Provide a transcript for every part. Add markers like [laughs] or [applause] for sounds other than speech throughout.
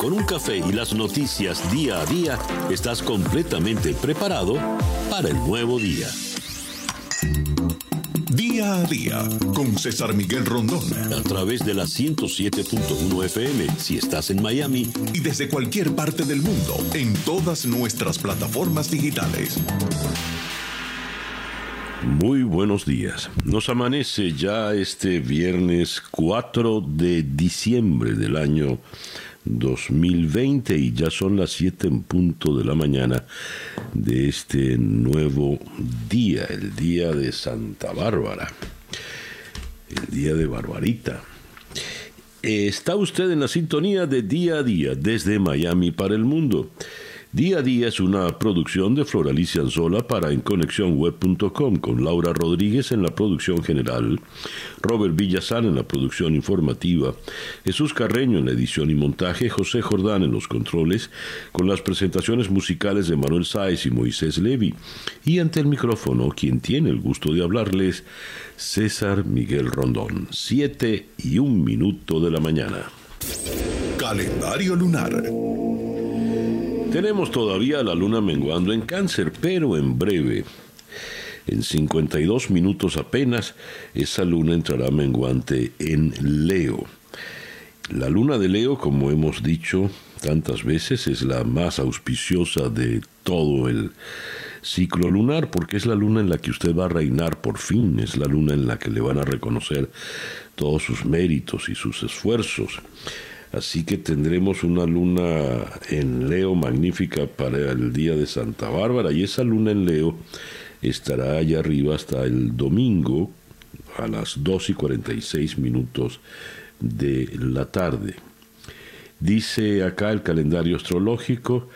con un café y las noticias día a día, estás completamente preparado para el nuevo día. Día a día con César Miguel Rondón. A través de la 107.1 FM si estás en Miami. Y desde cualquier parte del mundo en todas nuestras plataformas digitales. Muy buenos días. Nos amanece ya este viernes 4 de diciembre del año 2020 y ya son las 7 en punto de la mañana de este nuevo día, el día de Santa Bárbara, el día de Barbarita. Está usted en la sintonía de día a día desde Miami para el mundo. Día a día es una producción de Floralicia Anzola para enconexionweb.com con Laura Rodríguez en la producción general, Robert Villazán en la producción informativa, Jesús Carreño en la edición y montaje, José Jordán en los controles, con las presentaciones musicales de Manuel Sáez y Moisés Levi. Y ante el micrófono, quien tiene el gusto de hablarles, César Miguel Rondón. Siete y un minuto de la mañana. Calendario lunar. Tenemos todavía la luna menguando en cáncer, pero en breve, en 52 minutos apenas, esa luna entrará menguante en Leo. La luna de Leo, como hemos dicho tantas veces, es la más auspiciosa de todo el ciclo lunar, porque es la luna en la que usted va a reinar por fin, es la luna en la que le van a reconocer todos sus méritos y sus esfuerzos. Así que tendremos una luna en Leo magnífica para el día de Santa Bárbara y esa luna en Leo estará allá arriba hasta el domingo a las 2 y 46 minutos de la tarde. Dice acá el calendario astrológico,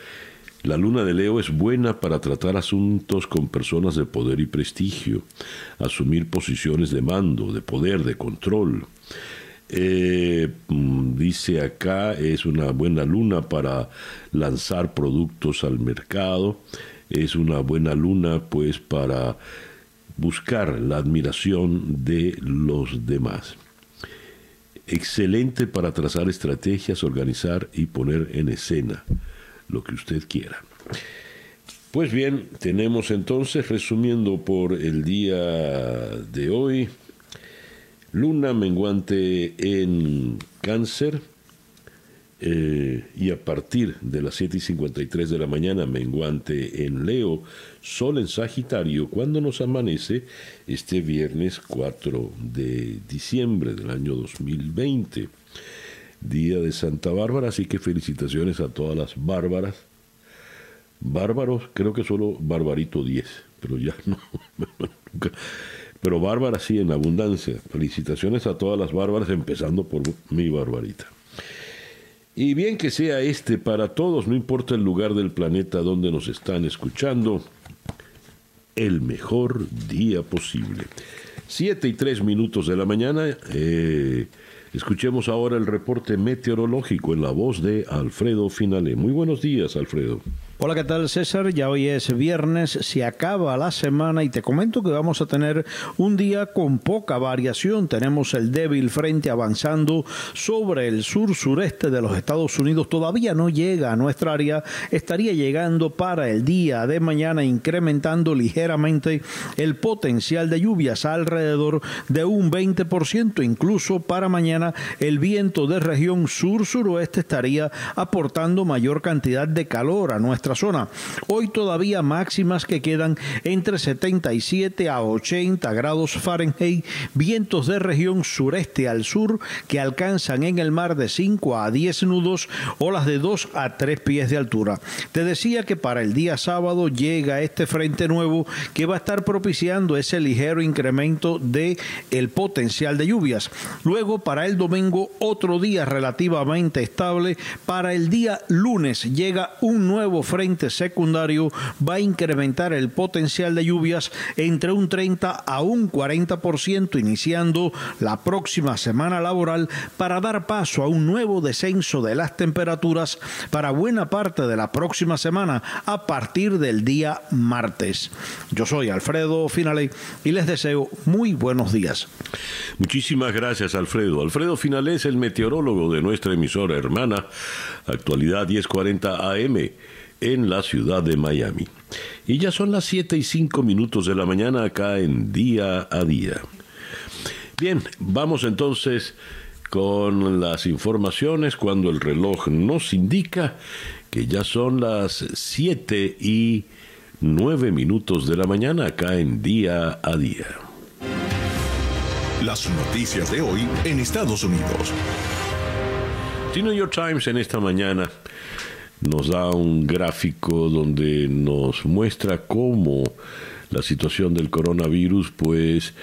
la luna de Leo es buena para tratar asuntos con personas de poder y prestigio, asumir posiciones de mando, de poder, de control eh, mm, dice acá, es una buena luna para lanzar productos al mercado, es una buena luna pues para buscar la admiración de los demás. Excelente para trazar estrategias, organizar y poner en escena lo que usted quiera. Pues bien, tenemos entonces, resumiendo por el día de hoy, Luna menguante en cáncer eh, y a partir de las 7 y 53 de la mañana menguante en Leo, Sol en Sagitario, cuando nos amanece este viernes 4 de diciembre del año 2020, día de Santa Bárbara, así que felicitaciones a todas las bárbaras. Bárbaros, creo que solo Barbarito 10, pero ya [laughs] no, [laughs] pero bárbaras sí en abundancia. Felicitaciones a todas las bárbaras, empezando por mi barbarita. Y bien que sea este para todos, no importa el lugar del planeta donde nos están escuchando, el mejor día posible. Siete y tres minutos de la mañana. Eh, escuchemos ahora el reporte meteorológico en la voz de Alfredo Finale. Muy buenos días, Alfredo. Hola, ¿qué tal César? Ya hoy es viernes, se acaba la semana y te comento que vamos a tener un día con poca variación. Tenemos el débil frente avanzando sobre el sur-sureste de los Estados Unidos. Todavía no llega a nuestra área, estaría llegando para el día de mañana, incrementando ligeramente el potencial de lluvias alrededor de un 20%. Incluso para mañana el viento de región sur-suroeste estaría aportando mayor cantidad de calor a nuestra zona. Hoy todavía máximas que quedan entre 77 a 80 grados Fahrenheit, vientos de región sureste al sur que alcanzan en el mar de 5 a 10 nudos, olas de 2 a 3 pies de altura. Te decía que para el día sábado llega este frente nuevo que va a estar propiciando ese ligero incremento de el potencial de lluvias. Luego para el domingo otro día relativamente estable, para el día lunes llega un nuevo frente frente secundario va a incrementar el potencial de lluvias entre un 30 a un 40% iniciando la próxima semana laboral para dar paso a un nuevo descenso de las temperaturas para buena parte de la próxima semana a partir del día martes. Yo soy Alfredo Finale y les deseo muy buenos días. Muchísimas gracias Alfredo. Alfredo Finale es el meteorólogo de nuestra emisora hermana Actualidad 1040 AM en la ciudad de Miami. Y ya son las 7 y 5 minutos de la mañana acá en día a día. Bien, vamos entonces con las informaciones cuando el reloj nos indica que ya son las 7 y 9 minutos de la mañana acá en día a día. Las noticias de hoy en Estados Unidos. The New York Times en esta mañana nos da un gráfico donde nos muestra cómo la situación del coronavirus pues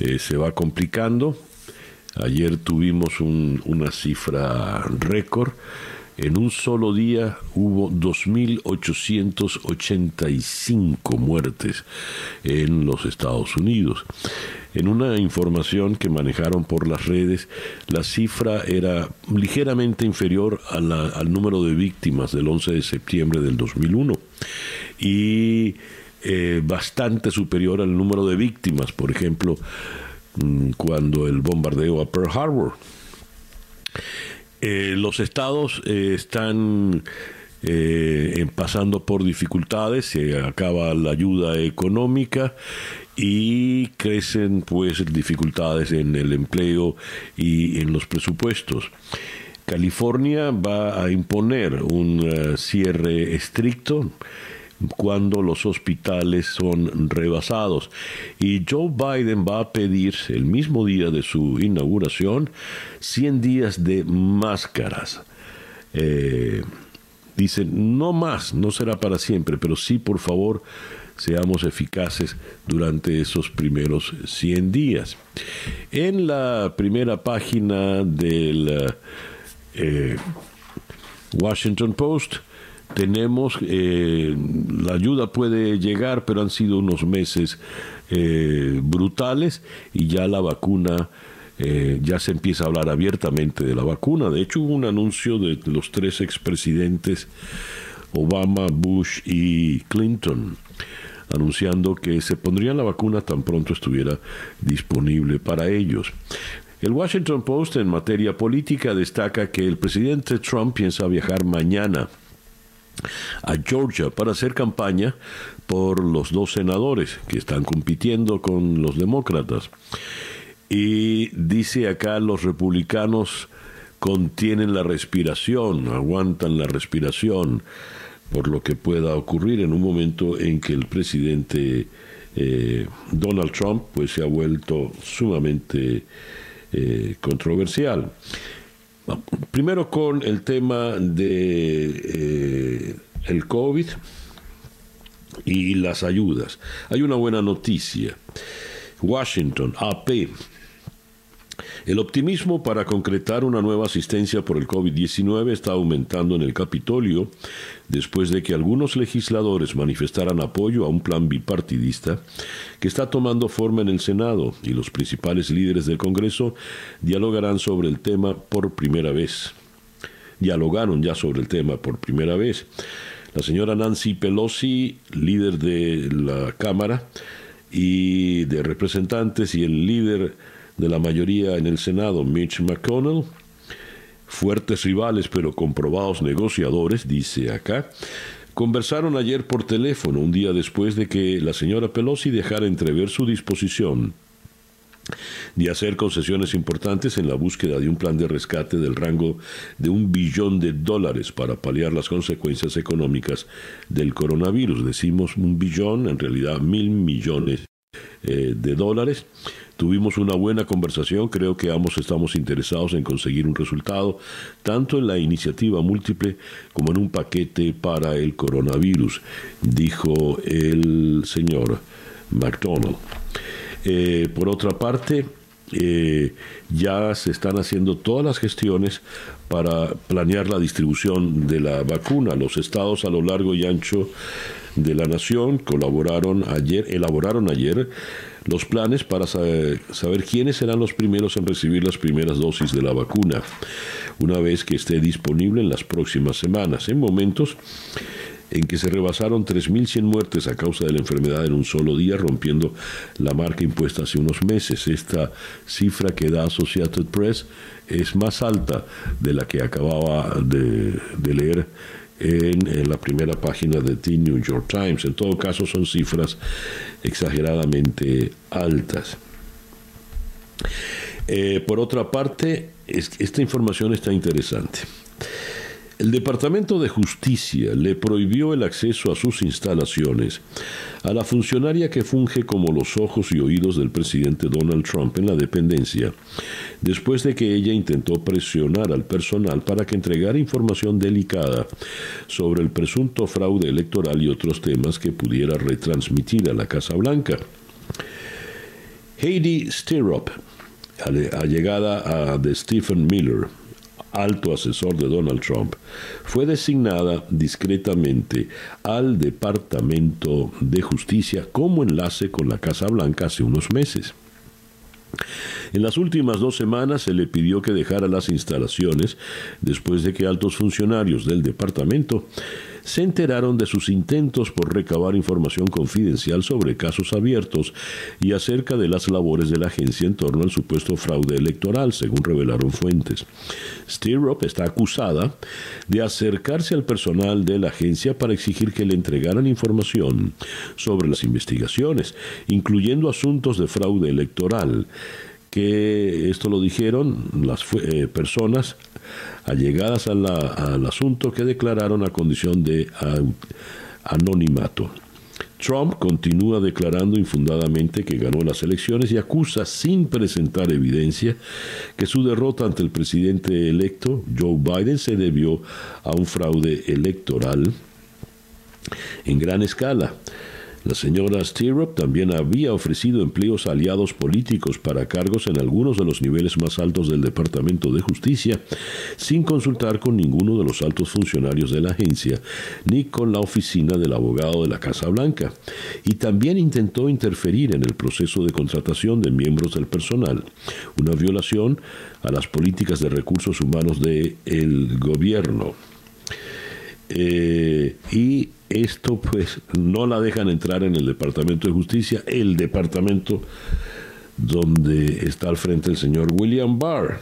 eh, se va complicando. Ayer tuvimos una cifra récord. En un solo día hubo 2.885 muertes en los Estados Unidos. En una información que manejaron por las redes, la cifra era ligeramente inferior al número de víctimas del 11 de septiembre del 2001 y eh, bastante superior al número de víctimas, por ejemplo, mm, cuando el bombardeo a Pearl Harbor. Eh, los estados eh, están pasando por dificultades, se acaba la ayuda económica y crecen pues dificultades en el empleo y en los presupuestos. California va a imponer un eh, cierre estricto cuando los hospitales son rebasados. Y Joe Biden va a pedir el mismo día de su inauguración 100 días de máscaras. Eh, dicen, no más, no será para siempre, pero sí, por favor, seamos eficaces durante esos primeros 100 días. En la primera página del eh, Washington Post tenemos, eh, la ayuda puede llegar, pero han sido unos meses eh, brutales y ya la vacuna... ya se empieza a hablar abiertamente de la vacuna. De hecho, hubo un anuncio de los tres expresidentes, Obama, Bush y Clinton, anunciando que se pondrían la vacuna tan pronto estuviera disponible para ellos. El Washington Post en materia política destaca que el presidente Trump piensa viajar mañana a Georgia para hacer campaña por los dos senadores que están compitiendo con los demócratas. Y dice acá los republicanos contienen la respiración, aguantan la respiración por lo que pueda ocurrir en un momento en que el presidente eh, Donald Trump pues se ha vuelto sumamente eh, controversial. Primero con el tema de eh, el COVID y las ayudas. Hay una buena noticia. Washington, AP, el optimismo para concretar una nueva asistencia por el COVID-19 está aumentando en el Capitolio después de que algunos legisladores manifestaran apoyo a un plan bipartidista que está tomando forma en el Senado y los principales líderes del Congreso dialogarán sobre el tema por primera vez. Dialogaron ya sobre el tema por primera vez. La señora Nancy Pelosi, líder de la Cámara y de Representantes, y el líder de la mayoría en el Senado, Mitch McConnell, fuertes rivales pero comprobados negociadores, dice acá, conversaron ayer por teléfono un día después de que la señora Pelosi dejara entrever su disposición de hacer concesiones importantes en la búsqueda de un plan de rescate del rango de un billón de dólares para paliar las consecuencias económicas del coronavirus. Decimos un billón, en realidad mil millones eh, de dólares Tuvimos una buena conversación, creo que ambos estamos interesados en conseguir un resultado, tanto en la iniciativa múltiple como en un paquete para el coronavirus, dijo el señor McDonald. Eh, por otra parte, eh, ya se están haciendo todas las gestiones para planear la distribución de la vacuna. Los estados a lo largo y ancho de la nación colaboraron ayer, elaboraron ayer los planes para saber, quiénes serán los primeros en recibir las primeras dosis de la vacuna, una vez que esté disponible en las próximas semanas. En momentos en que se rebasaron 3.100 muertes a causa de la enfermedad en un solo día, rompiendo la marca impuesta hace unos meses. Esta cifra que da Associated Press es más alta de la que acababa de, leer en, la primera página de The New York Times. En todo caso, son cifras exageradamente altas. Eh, por otra parte, esta información está interesante. El Departamento de Justicia le prohibió el acceso a sus instalaciones a la funcionaria que funge como los ojos y oídos del presidente Donald Trump en la dependencia, después de que ella intentó presionar al personal para que entregara información delicada sobre el presunto fraude electoral y otros temas que pudiera retransmitir a la Casa Blanca. Heidi Stirrup, allegada de Stephen Miller, alto asesor de Donald Trump, fue designada discretamente al Departamento de Justicia como enlace con la Casa Blanca hace unos meses. En las últimas dos semanas se le pidió que dejara las instalaciones después de que altos funcionarios del departamento se enteraron de sus intentos por recabar información confidencial sobre casos abiertos y acerca de las labores de la agencia en torno al supuesto fraude electoral, según revelaron fuentes. Stirrup está acusada de acercarse al personal de la agencia para exigir que le entregaran información sobre las investigaciones, incluyendo asuntos de fraude electoral que esto lo dijeron las eh, personas allegadas al asunto que declararon a condición de anonimato. Trump continúa declarando infundadamente que ganó las elecciones y acusa sin presentar evidencia que su derrota ante el presidente electo Joe Biden se debió a un fraude electoral en gran escala. La señora Stirrup también había ofrecido empleos aliados políticos para cargos en algunos de los niveles más altos del Departamento de Justicia, sin consultar con ninguno de los altos funcionarios de la agencia, ni con la oficina del abogado de la Casa Blanca. Y también intentó interferir en el proceso de contratación de miembros del personal, una violación a las políticas de recursos humanos del el gobierno. Eh, y esto pues no la dejan entrar en el Departamento de Justicia, el departamento donde está al frente el señor William Barr.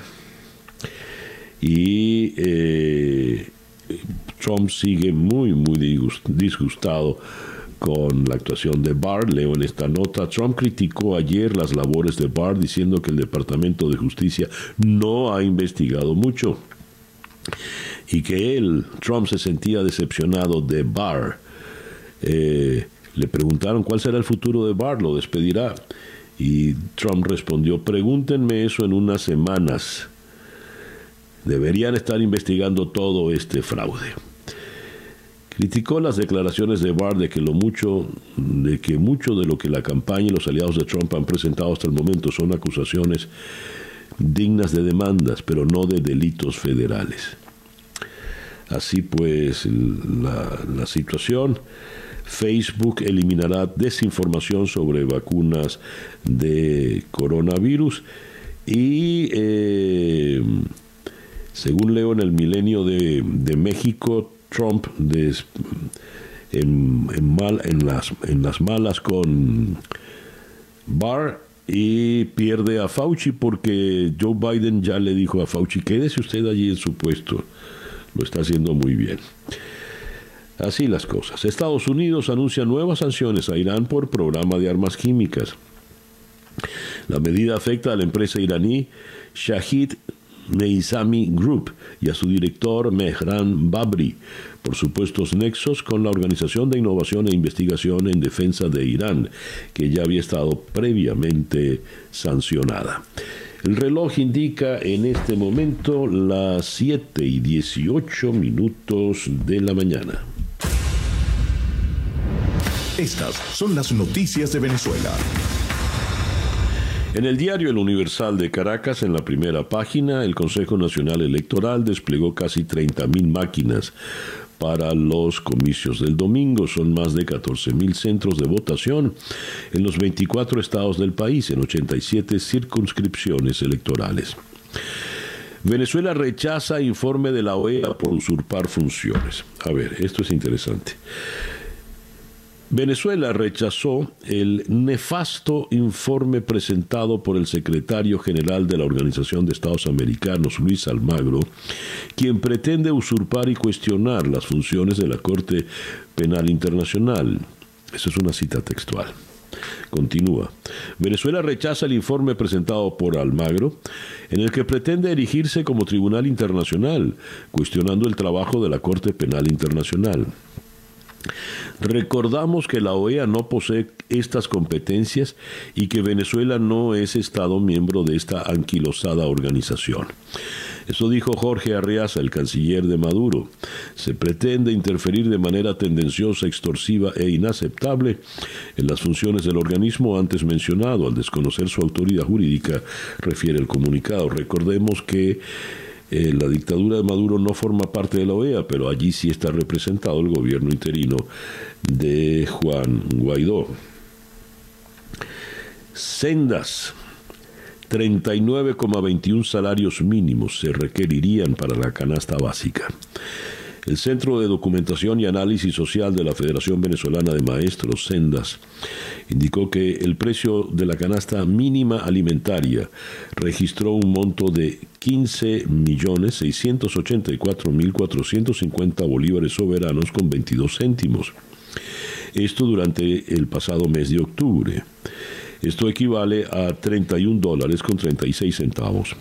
Y eh, Trump sigue muy, muy disgustado con la actuación de Barr. Leo en esta nota, Trump criticó ayer las labores de Barr diciendo que el Departamento de Justicia no ha investigado mucho y que él, Trump, se sentía decepcionado de Barr. Eh, le preguntaron cuál será el futuro de Barr, lo despedirá. Y Trump respondió, pregúntenme eso en unas semanas. Deberían estar investigando todo este fraude. Criticó las declaraciones de Barr de que lo mucho de que mucho de lo que la campaña y los aliados de Trump han presentado hasta el momento son acusaciones dignas de demandas, pero no de delitos federales. Así pues, la, situación. Facebook eliminará desinformación sobre vacunas de coronavirus y eh, según leo en el milenio de, México, Trump en, mal, en, las, en las malas con Barr y pierde a Fauci porque Joe Biden ya le dijo a Fauci, quédese usted allí en su puesto lo está haciendo muy bien. Así las cosas. Estados Unidos anuncia nuevas sanciones a Irán por programa de armas químicas. La medida afecta a la empresa iraní Shahid Meizami Group y a su director Mehran Babri por supuestos nexos con la Organización de Innovación e Investigación en Defensa de Irán, que ya había estado previamente sancionada. El reloj indica en este momento las 7 y 18 minutos de la mañana. Estas son las noticias de Venezuela. En el diario El Universal de Caracas, en la primera página, el Consejo Nacional Electoral desplegó casi 30.000 máquinas para los comicios del domingo. Son más de 14.000 centros de votación en los 24 estados del país, en 87 circunscripciones electorales. Venezuela rechaza informe de la OEA por usurpar funciones. A ver, esto es interesante. Venezuela rechazó el nefasto informe presentado por el secretario general de la Organización de Estados Americanos, Luis Almagro, quien pretende usurpar y cuestionar las funciones de la Corte Penal Internacional. Eso es una cita textual. Continúa. Venezuela rechaza el informe presentado por Almagro, en el que pretende erigirse como tribunal internacional, cuestionando el trabajo de la Corte Penal Internacional. Recordamos que la OEA no posee estas competencias y que Venezuela no es Estado miembro de esta anquilosada organización. Eso dijo Jorge Arriaza, el canciller de Maduro. Se pretende interferir de manera tendenciosa, extorsiva e inaceptable en las funciones del organismo antes mencionado. Al desconocer su autoridad jurídica, refiere el comunicado. Recordemos que eh, la dictadura de Maduro no forma parte de la OEA, pero allí sí está representado el gobierno interino de Juan Guaidó. Sendas. 39,21 salarios mínimos se requerirían para la canasta básica. El Centro de Documentación y Análisis Social de la Federación Venezolana de Maestros, Sendas, indicó que el precio de la canasta mínima alimentaria registró un monto de 15.684.450 bolívares soberanos con 22 céntimos. Esto durante el pasado mes de octubre. Esto equivale a 31 dólares con 36 centavos.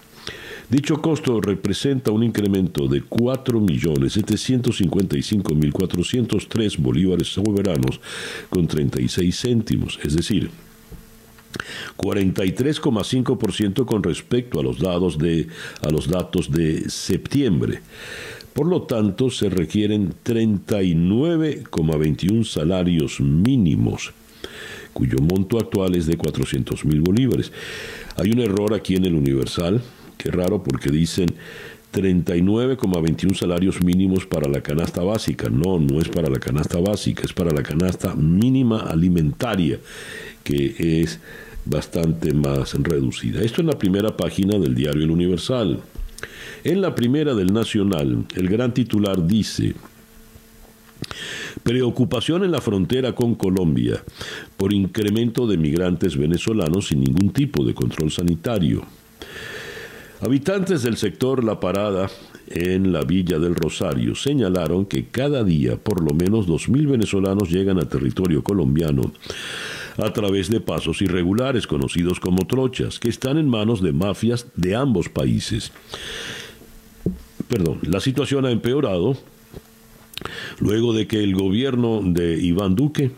Dicho costo representa un incremento de 4.755.403 bolívares soberanos con 36 céntimos, es decir, 43,5% con respecto a los, datos de, a los datos de septiembre. Por lo tanto, se requieren 39,21 salarios mínimos, cuyo monto actual es de 400 mil bolívares. Hay un error aquí en el Universal Qué raro porque dicen 39,21 salarios mínimos para la canasta básica. No, no es para la canasta básica, es para la canasta mínima alimentaria, que es bastante más reducida. Esto en la primera página del diario El Universal. En la primera del Nacional, el gran titular dice, Preocupación en la frontera con Colombia por incremento de migrantes venezolanos sin ningún tipo de control sanitario. Habitantes del sector La Parada en la Villa del Rosario señalaron que cada día por lo menos 2.000 venezolanos llegan a territorio colombiano a través de pasos irregulares conocidos como trochas, que están en manos de mafias de ambos países. Perdón, la situación ha empeorado luego de que el gobierno de Iván Duque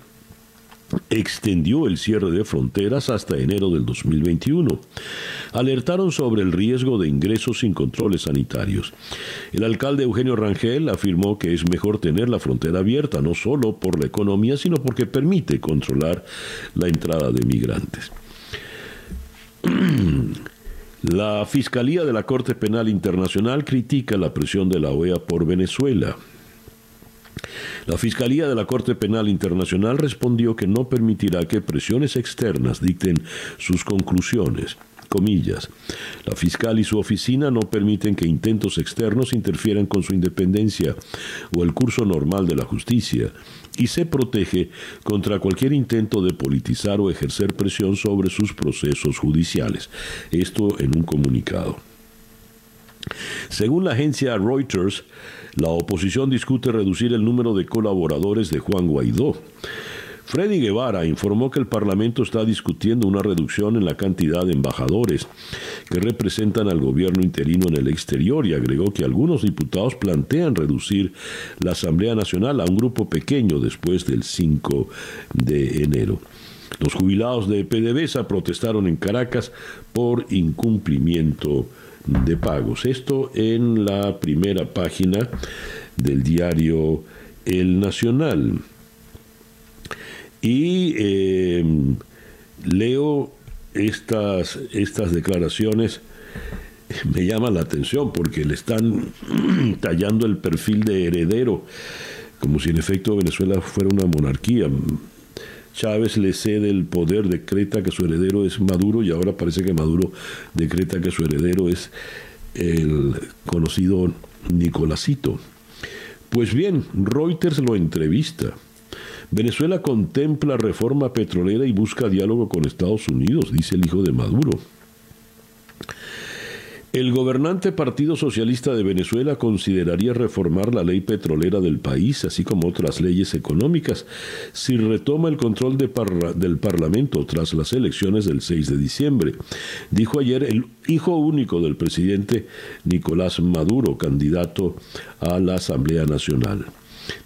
extendió el cierre de fronteras hasta enero del 2021. Alertaron sobre el riesgo de ingresos sin controles sanitarios. El alcalde Eugenio Rangel afirmó que es mejor tener la frontera abierta, no solo por la economía, sino porque permite controlar la entrada de migrantes. [clears throat] La Fiscalía de la Corte Penal Internacional critica la presión de la OEA por Venezuela. La Fiscalía de la Corte Penal Internacional respondió que no permitirá que presiones externas dicten sus conclusiones. La fiscal y su oficina no permiten que intentos externos interfieran con su independencia o el curso normal de la justicia y se protege contra cualquier intento de politizar o ejercer presión sobre sus procesos judiciales. Esto en un comunicado. Según la agencia Reuters, la oposición discute reducir el número de colaboradores de Juan Guaidó. Freddy Guevara informó que el Parlamento está discutiendo una reducción en la cantidad de embajadores que representan al gobierno interino en el exterior y agregó que algunos diputados plantean reducir la Asamblea Nacional a un grupo pequeño después del 5 de enero. Los jubilados de PDVSA protestaron en Caracas por incumplimiento de pagos. Esto en la primera página del diario El Nacional. Y em, leo estas, estas declaraciones [laughs] me llaman la atención porque le están [clears throat] tallando el perfil de heredero, como si en efecto Venezuela fuera una monarquía. Chávez le cede el poder, decreta que su heredero es Maduro y ahora parece que Maduro decreta que su heredero es el conocido Nicolásito. Pues bien, Reuters lo entrevista. Venezuela contempla reforma petrolera y busca diálogo con Estados Unidos, dice el hijo de Maduro. El gobernante Partido Socialista de Venezuela consideraría reformar la ley petrolera del país, así como otras leyes económicas, si retoma el control del Parlamento tras las elecciones del 6 de diciembre, dijo ayer el hijo único del presidente Nicolás Maduro, candidato a la Asamblea Nacional.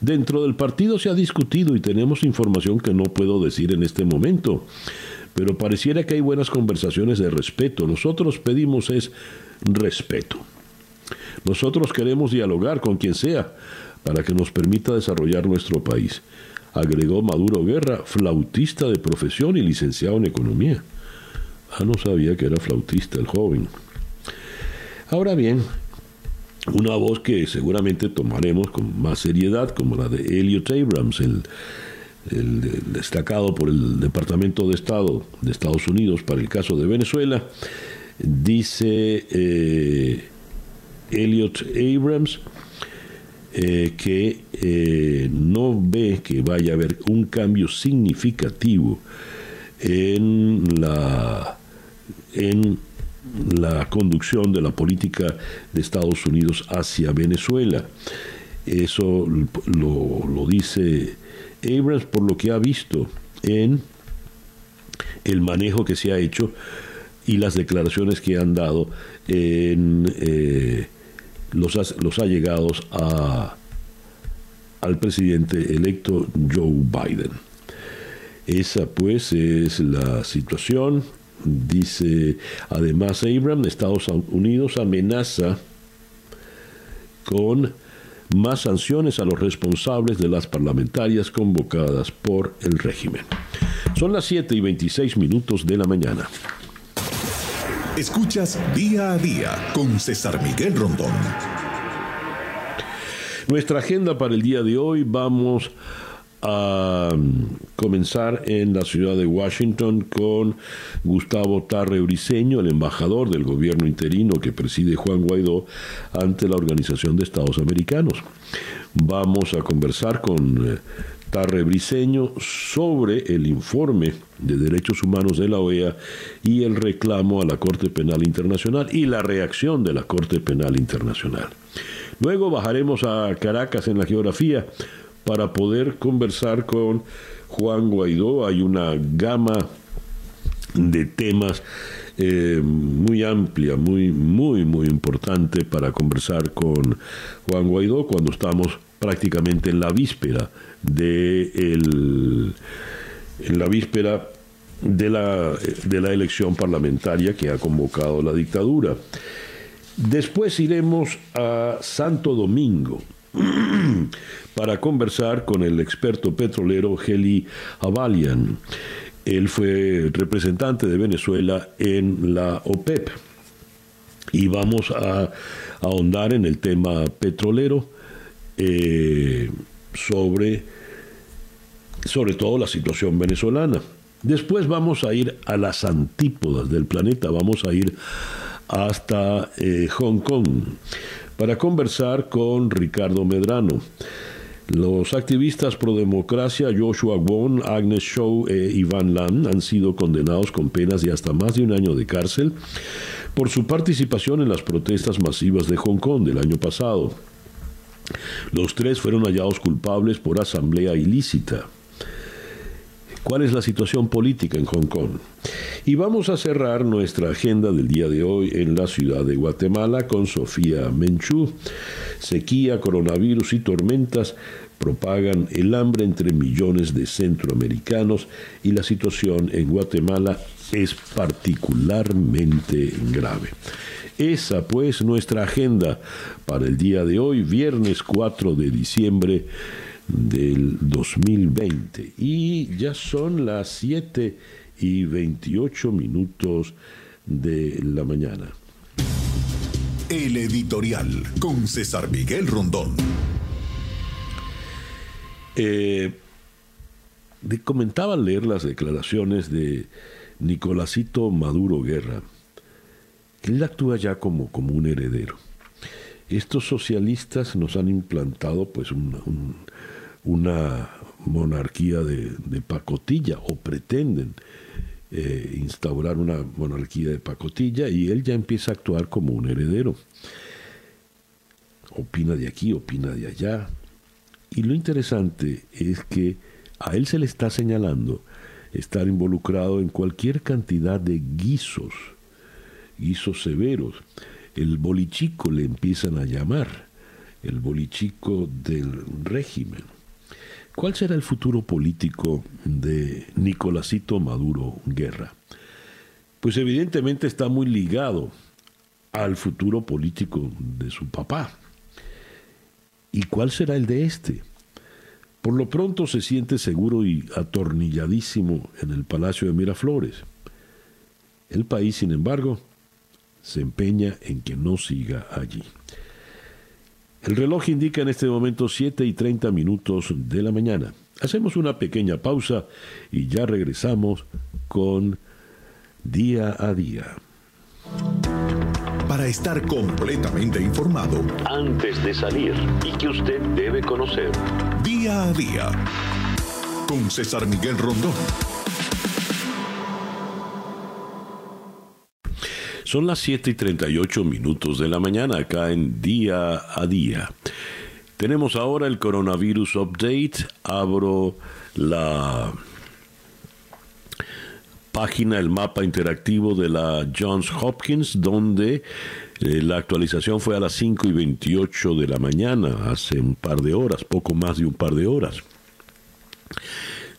Dentro del partido se ha discutido y tenemos información que no puedo decir en este momento, pero pareciera que hay buenas conversaciones de respeto. Nosotros pedimos es respeto. Nosotros queremos dialogar con quien sea para que nos permita desarrollar nuestro país, agregó Maduro Guerra, flautista de profesión y licenciado en economía. Ah, no sabía que era flautista el joven. Ahora bien, una voz que seguramente tomaremos con más seriedad, como la de Elliot Abrams, el, destacado por el Departamento de Estado de Estados Unidos para el caso de Venezuela, dice eh, Elliot Abrams eh, que eh, no ve que vaya a haber un cambio significativo en la en la conducción de la política de Estados Unidos hacia Venezuela. Eso lo, lo dice Abrams por lo que ha visto en el manejo que se ha hecho y las declaraciones que han dado en eh, los, los allegados a, al presidente electo Joe Biden. Esa pues es la situación. Dice además Abraham, Estados Unidos amenaza con más sanciones a los responsables de las parlamentarias convocadas por el régimen. Son las 7 y 26 minutos de la mañana. Escuchas día a día con César Miguel Rondón. Nuestra agenda para el día de hoy vamos a comenzar en la ciudad de Washington con Gustavo Tarre Briceño, el embajador del gobierno interino que preside Juan Guaidó ante la Organización de Estados Americanos. Vamos a conversar con Tarre Briceño sobre el informe de derechos humanos de la OEA y el reclamo a la Corte Penal Internacional y la reacción de la Corte Penal Internacional. Luego bajaremos a Caracas en la geografía para poder conversar con Juan Guaidó. Hay una gama de temas eh, muy amplia, muy, muy, muy importante para conversar con Juan Guaidó cuando estamos prácticamente en la víspera de en la víspera de la, de la elección parlamentaria que ha convocado la dictadura. Después iremos a Santo Domingo [clears throat] para conversar con el experto petrolero Heli Avalian. Él fue representante de Venezuela en la OPEP. Y vamos a ahondar en el tema petrolero eh, sobre, sobre todo la situación venezolana. Después vamos a ir a las antípodas del planeta, vamos a ir hasta eh, Hong Kong para conversar con Ricardo Medrano. Los activistas pro democracia Joshua Wong, Agnes Shaw e Ivan Lam han sido condenados con penas de hasta más de un año de cárcel por su participación en las protestas masivas de Hong Kong del año pasado. Los tres fueron hallados culpables por asamblea ilícita. ¿Cuál es la situación política en Hong Kong? Y vamos a cerrar nuestra agenda del día de hoy en la ciudad de Guatemala con Sofía Menchú. Sequía, coronavirus y tormentas propagan el hambre entre millones de centroamericanos y la situación en Guatemala es particularmente grave. Esa pues nuestra agenda para el día de hoy, viernes 4 de diciembre del 2020. Y ya son las 7 y 28 minutos de la mañana. El editorial con César Miguel Rondón. Eh, comentaba leer las declaraciones de Nicolásito Maduro Guerra, él actúa ya como, como un heredero. Estos socialistas nos han implantado pues una, monarquía de, pacotilla o pretenden eh, instaurar una monarquía de pacotilla y él ya empieza a actuar como un heredero. Opina de aquí, opina de allá. Y lo interesante es que a él se le está señalando estar involucrado en cualquier cantidad de guisos, guisos severos. El bolichico le empiezan a llamar, el bolichico del régimen. ¿Cuál será el futuro político de Nicolásito Maduro Guerra? Pues evidentemente está muy ligado al futuro político de su papá. ¿Y cuál será el de este? Por lo pronto se siente seguro y atornilladísimo en el Palacio de Miraflores. El país, sin embargo, se empeña en que no siga allí. El reloj indica en este momento 7 y 30 minutos de la mañana. Hacemos una pequeña pausa y ya regresamos con Día a Día. Para estar completamente informado, antes de salir y que usted debe conocer. Día a Día. Con César Miguel Rondón. Son las 7 y 38 minutos de la mañana acá en Día a Día. Tenemos ahora el coronavirus update. Abro la página, el mapa interactivo de la Johns Hopkins, donde eh, la actualización fue a las 5 y 28 de la mañana, hace un par de horas, poco más de un par de horas.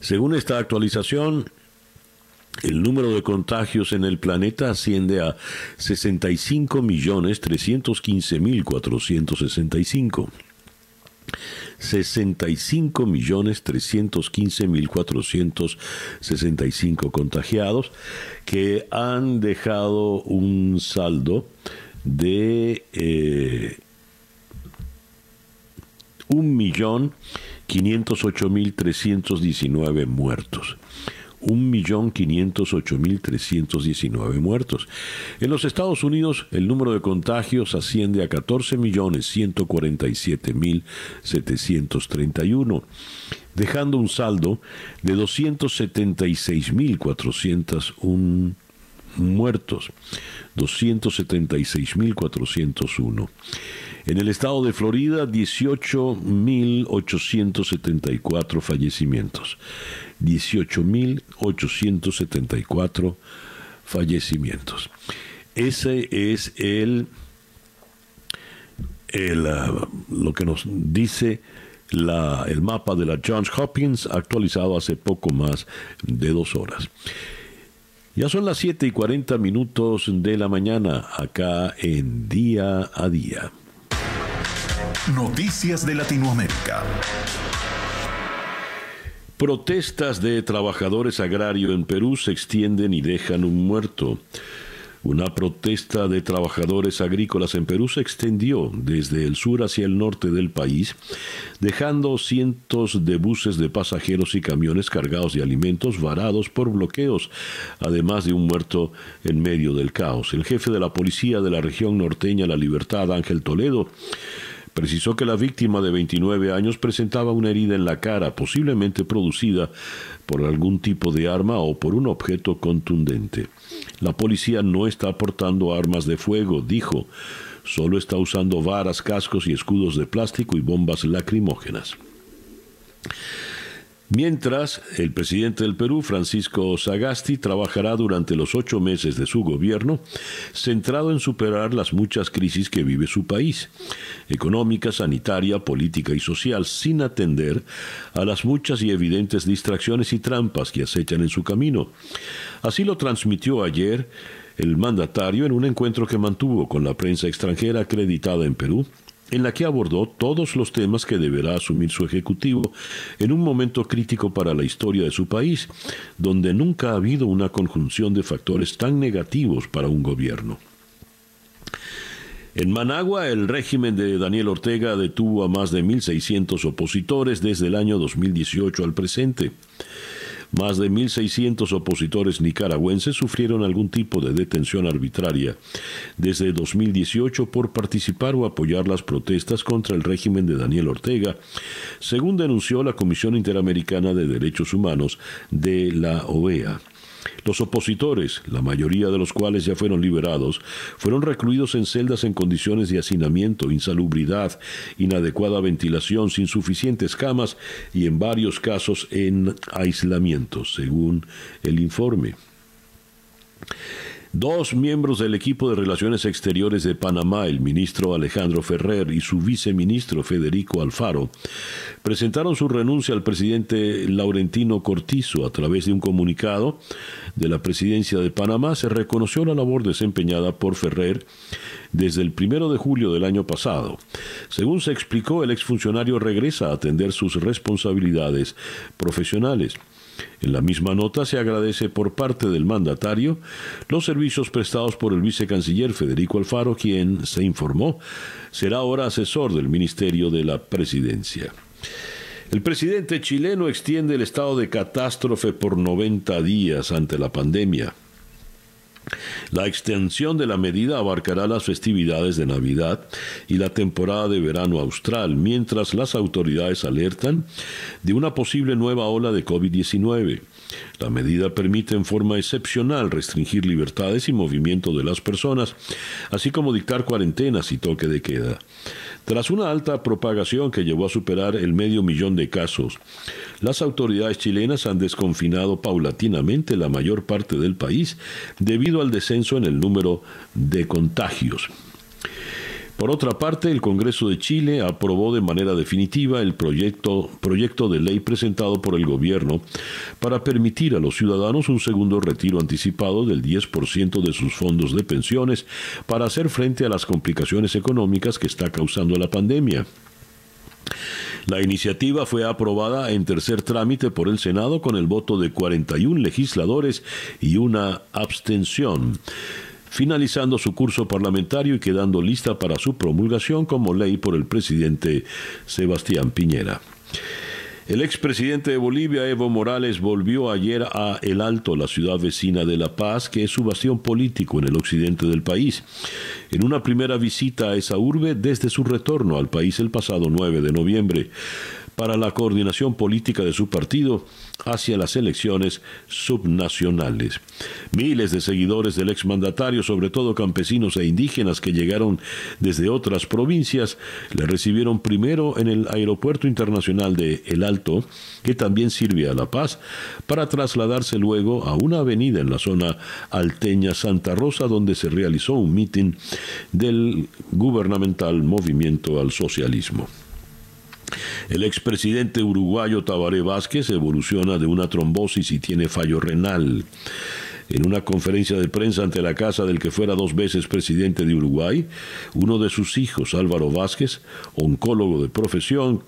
Según esta actualización, el número de contagios en el planeta asciende a 65.315.465. 65.315.465 contagiados que han dejado un saldo de eh, 1.508.319 muertos. 1.508.319 muertos. En los Estados Unidos, el número de contagios asciende a 14.147.731, dejando un saldo de 276.401 muertos. 276.401. En el estado de Florida, 18.874 fallecimientos. 18.874 fallecimientos. Ese es el, el uh, lo que nos dice la, el mapa de la Johns Hopkins actualizado hace poco más de dos horas. Ya son las 7 y 40 minutos de la mañana acá en Día a Día. Noticias de Latinoamérica. Protestas de trabajadores agrarios en Perú se extienden y dejan un muerto. Una protesta de trabajadores agrícolas en Perú se extendió desde el sur hacia el norte del país, dejando cientos de buses de pasajeros y camiones cargados de alimentos varados por bloqueos, además de un muerto en medio del caos. El jefe de la policía de la región norteña La Libertad, Ángel Toledo, precisó que la víctima de 29 años presentaba una herida en la cara, posiblemente producida por algún tipo de arma o por un objeto contundente. La policía no está aportando armas de fuego, dijo, solo está usando varas, cascos y escudos de plástico y bombas lacrimógenas. Mientras, el presidente del Perú, Francisco Sagasti, trabajará durante los ocho meses de su gobierno centrado en superar las muchas crisis que vive su país, económica, sanitaria, política y social, sin atender a las muchas y evidentes distracciones y trampas que acechan en su camino. Así lo transmitió ayer el mandatario en un encuentro que mantuvo con la prensa extranjera acreditada en Perú en la que abordó todos los temas que deberá asumir su Ejecutivo en un momento crítico para la historia de su país, donde nunca ha habido una conjunción de factores tan negativos para un gobierno. En Managua, el régimen de Daniel Ortega detuvo a más de 1.600 opositores desde el año 2018 al presente. Más de 1.600 opositores nicaragüenses sufrieron algún tipo de detención arbitraria desde 2018 por participar o apoyar las protestas contra el régimen de Daniel Ortega, según denunció la Comisión Interamericana de Derechos Humanos de la OEA. Los opositores, la mayoría de los cuales ya fueron liberados, fueron recluidos en celdas en condiciones de hacinamiento, insalubridad, inadecuada ventilación, sin suficientes camas y en varios casos en aislamiento, según el informe. Dos miembros del equipo de Relaciones Exteriores de Panamá, el ministro Alejandro Ferrer y su viceministro Federico Alfaro, presentaron su renuncia al presidente Laurentino Cortizo a través de un comunicado de la presidencia de Panamá. Se reconoció la labor desempeñada por Ferrer desde el primero de julio del año pasado. Según se explicó, el exfuncionario regresa a atender sus responsabilidades profesionales. En la misma nota se agradece por parte del mandatario los servicios prestados por el vicecanciller Federico Alfaro, quien, se informó, será ahora asesor del Ministerio de la Presidencia. El presidente chileno extiende el estado de catástrofe por 90 días ante la pandemia. La extensión de la medida abarcará las festividades de Navidad y la temporada de verano austral, mientras las autoridades alertan de una posible nueva ola de COVID-19. La medida permite en forma excepcional restringir libertades y movimiento de las personas, así como dictar cuarentenas y toque de queda. Tras una alta propagación que llevó a superar el medio millón de casos, las autoridades chilenas han desconfinado paulatinamente la mayor parte del país debido al descenso en el número de contagios. Por otra parte, el Congreso de Chile aprobó de manera definitiva el proyecto, proyecto de ley presentado por el gobierno para permitir a los ciudadanos un segundo retiro anticipado del 10% de sus fondos de pensiones para hacer frente a las complicaciones económicas que está causando la pandemia. La iniciativa fue aprobada en tercer trámite por el Senado con el voto de 41 legisladores y una abstención finalizando su curso parlamentario y quedando lista para su promulgación como ley por el presidente Sebastián Piñera. El expresidente de Bolivia, Evo Morales, volvió ayer a El Alto, la ciudad vecina de La Paz, que es su bastión político en el occidente del país, en una primera visita a esa urbe desde su retorno al país el pasado 9 de noviembre para la coordinación política de su partido hacia las elecciones subnacionales. Miles de seguidores del exmandatario, sobre todo campesinos e indígenas que llegaron desde otras provincias, le recibieron primero en el Aeropuerto Internacional de El Alto, que también sirve a La Paz, para trasladarse luego a una avenida en la zona alteña Santa Rosa, donde se realizó un mitin del gubernamental Movimiento al Socialismo. El expresidente uruguayo Tabaré Vázquez evoluciona de una trombosis y tiene fallo renal. En una conferencia de prensa ante la casa del que fuera dos veces presidente de Uruguay, uno de sus hijos, Álvaro Vázquez, oncólogo de profesión,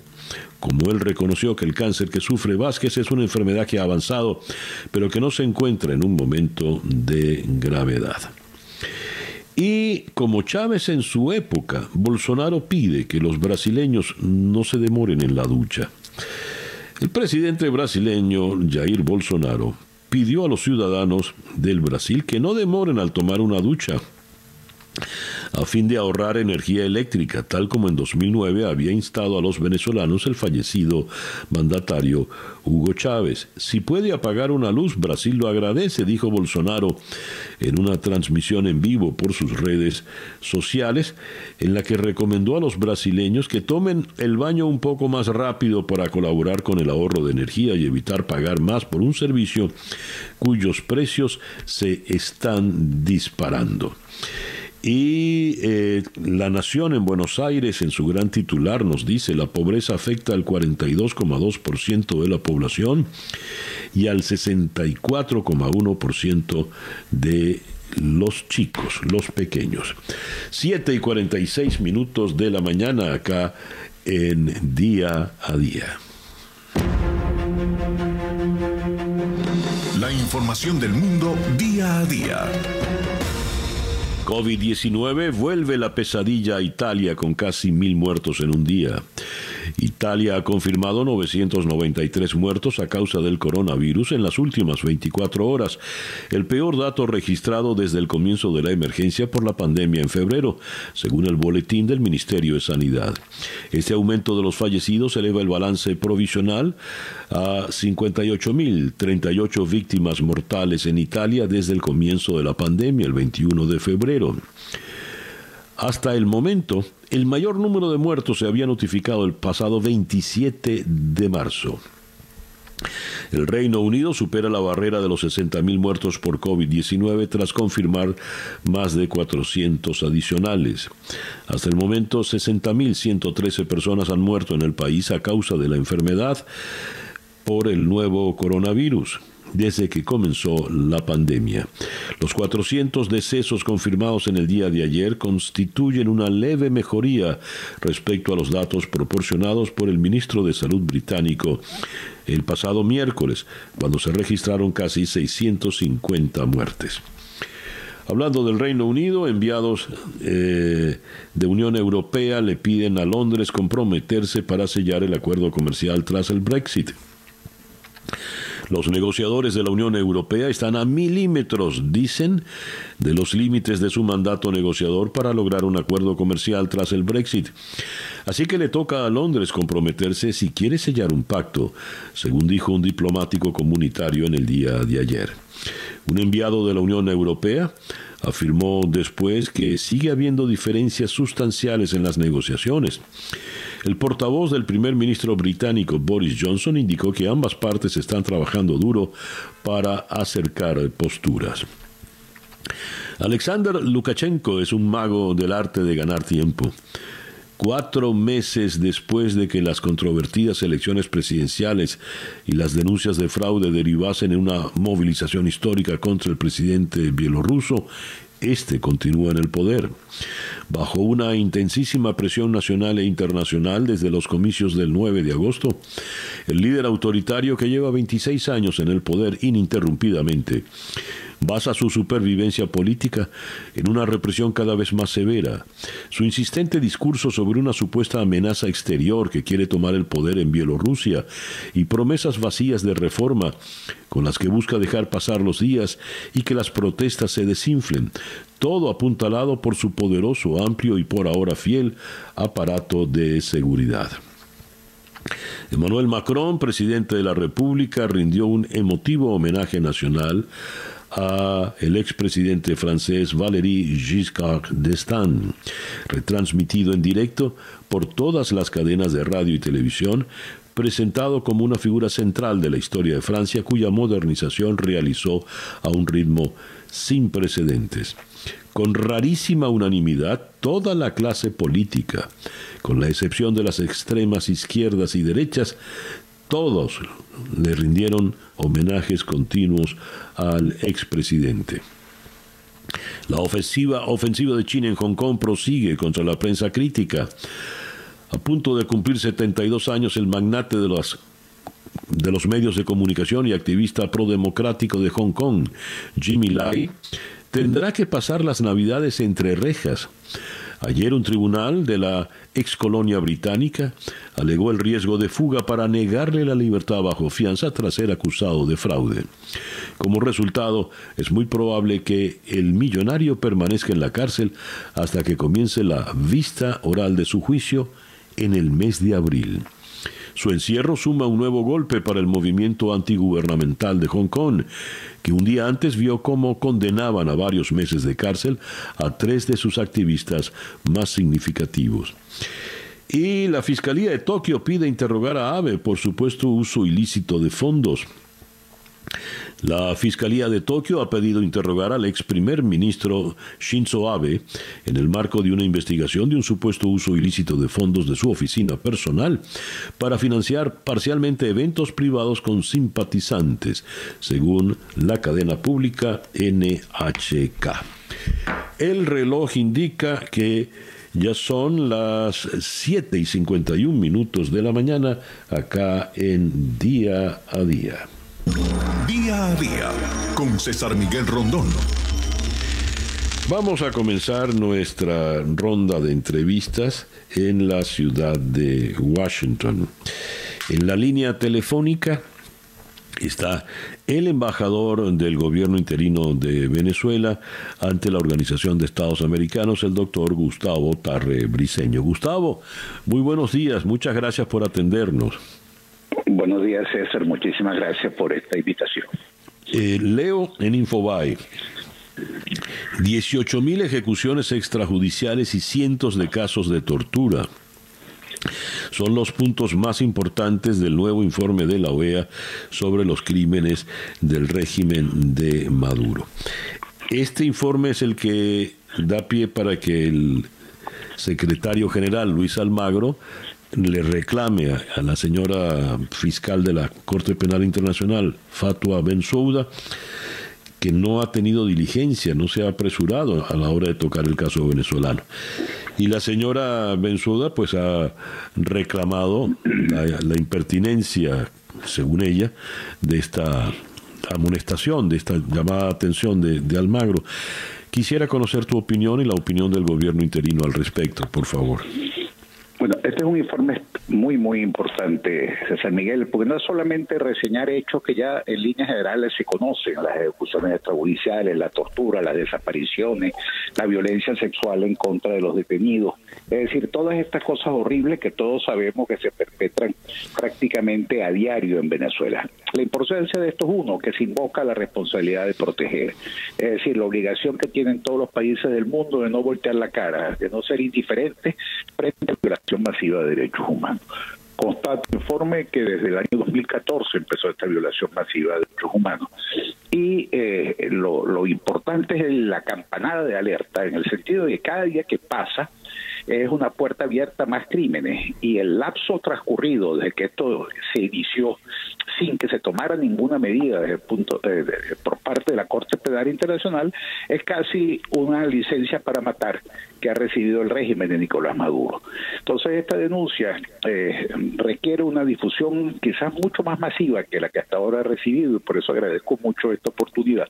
como él reconoció que el cáncer que sufre Vázquez es una enfermedad que ha avanzado, pero que no se encuentra en un momento de gravedad. Y como Chávez en su época, Bolsonaro pide que los brasileños no se demoren en la ducha. El presidente brasileño Jair Bolsonaro pidió a los ciudadanos del Brasil que no demoren al tomar una ducha a fin de ahorrar energía eléctrica, tal como en 2009 había instado a los venezolanos el fallecido mandatario Hugo Chávez. Si puede apagar una luz, Brasil lo agradece, dijo Bolsonaro en una transmisión en vivo por sus redes sociales, en la que recomendó a los brasileños que tomen el baño un poco más rápido para colaborar con el ahorro de energía y evitar pagar más por un servicio cuyos precios se están disparando. Y eh, La Nación en Buenos Aires, en su gran titular, nos dice, la pobreza afecta al 42,2% de la población y al 64,1% de los chicos, los pequeños. 7 y 46 minutos de la mañana acá en día a día. La información del mundo día a día. COVID-19 vuelve la pesadilla a Italia con casi mil muertos en un día. Italia ha confirmado 993 muertos a causa del coronavirus en las últimas 24 horas, el peor dato registrado desde el comienzo de la emergencia por la pandemia en febrero, según el boletín del Ministerio de Sanidad. Este aumento de los fallecidos eleva el balance provisional a 58.038 víctimas mortales en Italia desde el comienzo de la pandemia, el 21 de febrero. Hasta el momento, el mayor número de muertos se había notificado el pasado 27 de marzo. El Reino Unido supera la barrera de los 60.000 muertos por COVID-19 tras confirmar más de 400 adicionales. Hasta el momento, 60.113 personas han muerto en el país a causa de la enfermedad por el nuevo coronavirus desde que comenzó la pandemia. Los 400 decesos confirmados en el día de ayer constituyen una leve mejoría respecto a los datos proporcionados por el ministro de Salud británico el pasado miércoles, cuando se registraron casi 650 muertes. Hablando del Reino Unido, enviados eh, de Unión Europea le piden a Londres comprometerse para sellar el acuerdo comercial tras el Brexit. Los negociadores de la Unión Europea están a milímetros, dicen, de los límites de su mandato negociador para lograr un acuerdo comercial tras el Brexit. Así que le toca a Londres comprometerse si quiere sellar un pacto, según dijo un diplomático comunitario en el día de ayer. Un enviado de la Unión Europea afirmó después que sigue habiendo diferencias sustanciales en las negociaciones. El portavoz del primer ministro británico Boris Johnson indicó que ambas partes están trabajando duro para acercar posturas. Alexander Lukashenko es un mago del arte de ganar tiempo. Cuatro meses después de que las controvertidas elecciones presidenciales y las denuncias de fraude derivasen en una movilización histórica contra el presidente bielorruso, este continúa en el poder. Bajo una intensísima presión nacional e internacional desde los comicios del 9 de agosto, el líder autoritario que lleva 26 años en el poder ininterrumpidamente basa su supervivencia política en una represión cada vez más severa. Su insistente discurso sobre una supuesta amenaza exterior que quiere tomar el poder en Bielorrusia y promesas vacías de reforma con las que busca dejar pasar los días y que las protestas se desinflen, todo apuntalado por su poderoso, amplio y por ahora fiel aparato de seguridad. Emmanuel Macron, presidente de la República, rindió un emotivo homenaje nacional a el expresidente francés Valéry Giscard d'Estaing, retransmitido en directo por todas las cadenas de radio y televisión, presentado como una figura central de la historia de Francia cuya modernización realizó a un ritmo sin precedentes. Con rarísima unanimidad, toda la clase política, con la excepción de las extremas izquierdas y derechas, todos le rindieron homenajes continuos al expresidente. La ofensiva, ofensiva de China en Hong Kong prosigue contra la prensa crítica. A punto de cumplir 72 años, el magnate de de los medios de comunicación y activista prodemocrático de Hong Kong, Jimmy Lai, tendrá que pasar las navidades entre rejas Ayer un tribunal de la ex colonia británica alegó el riesgo de fuga para negarle la libertad bajo fianza tras ser acusado de fraude. Como resultado, es muy probable que el millonario permanezca en la cárcel hasta que comience la vista oral de su juicio en el mes de abril. Su encierro suma un nuevo golpe para el movimiento antigubernamental de Hong Kong, que un día antes vio cómo condenaban a varios meses de cárcel a tres de sus activistas más significativos. Y la Fiscalía de Tokio pide interrogar a Abe por supuesto uso ilícito de fondos. La Fiscalía de Tokio ha pedido interrogar al ex primer ministro Shinzo Abe en el marco de una investigación de un supuesto uso ilícito de fondos de su oficina personal para financiar parcialmente eventos privados con simpatizantes, según la cadena pública NHK. El reloj indica que ya son las 7 y 51 minutos de la mañana acá en Día a Día. Día a día con César Miguel Rondón. Vamos a comenzar nuestra ronda de entrevistas en la ciudad de Washington. En la línea telefónica está el embajador del gobierno interino de Venezuela ante la Organización de Estados Americanos, el doctor Gustavo Tarre Briceño. Gustavo, muy buenos días, muchas gracias por atendernos. Buenos días, César. Muchísimas gracias por esta invitación. Eh, leo en Infobae. 18.000 ejecuciones extrajudiciales y cientos de casos de tortura. Son los puntos más importantes del nuevo informe de la OEA sobre los crímenes del régimen de Maduro. Este informe es el que da pie para que el secretario general Luis Almagro le reclame a, la señora fiscal de la Corte Penal Internacional, Fatua Bensouda, que no ha tenido diligencia, no se ha apresurado a la hora de tocar el caso venezolano. Y la señora Bensouda pues ha reclamado la, impertinencia, según ella, de esta amonestación, de esta llamada atención de, de Almagro. Quisiera conocer tu opinión y la opinión del gobierno interino al respecto, por favor. Bueno, este es un informe muy, muy importante, César Miguel, porque no es solamente reseñar hechos que ya en líneas generales se conocen, las ejecuciones extrajudiciales, la tortura, las desapariciones, la violencia sexual en contra de los detenidos, es decir, todas estas cosas horribles que todos sabemos que se perpetran prácticamente a diario en Venezuela. La importancia de esto es uno, que se invoca la responsabilidad de proteger, es decir, la obligación que tienen todos los países del mundo de no voltear la cara, de no ser indiferentes frente a la violación masiva de derechos humanos. Constata informe que desde el año 2014 empezó esta violación masiva de derechos humanos. Y eh, lo, lo importante es la campanada de alerta, en el sentido de que cada día que pasa, es una puerta abierta a más crímenes y el lapso transcurrido desde que esto se inició sin que se tomara ninguna medida desde el punto por parte de la Corte Penal Internacional es casi una licencia para matar que ha recibido el régimen de Nicolás Maduro. Entonces esta denuncia eh, requiere una difusión quizás mucho más masiva que la que hasta ahora ha recibido y por eso agradezco mucho esta oportunidad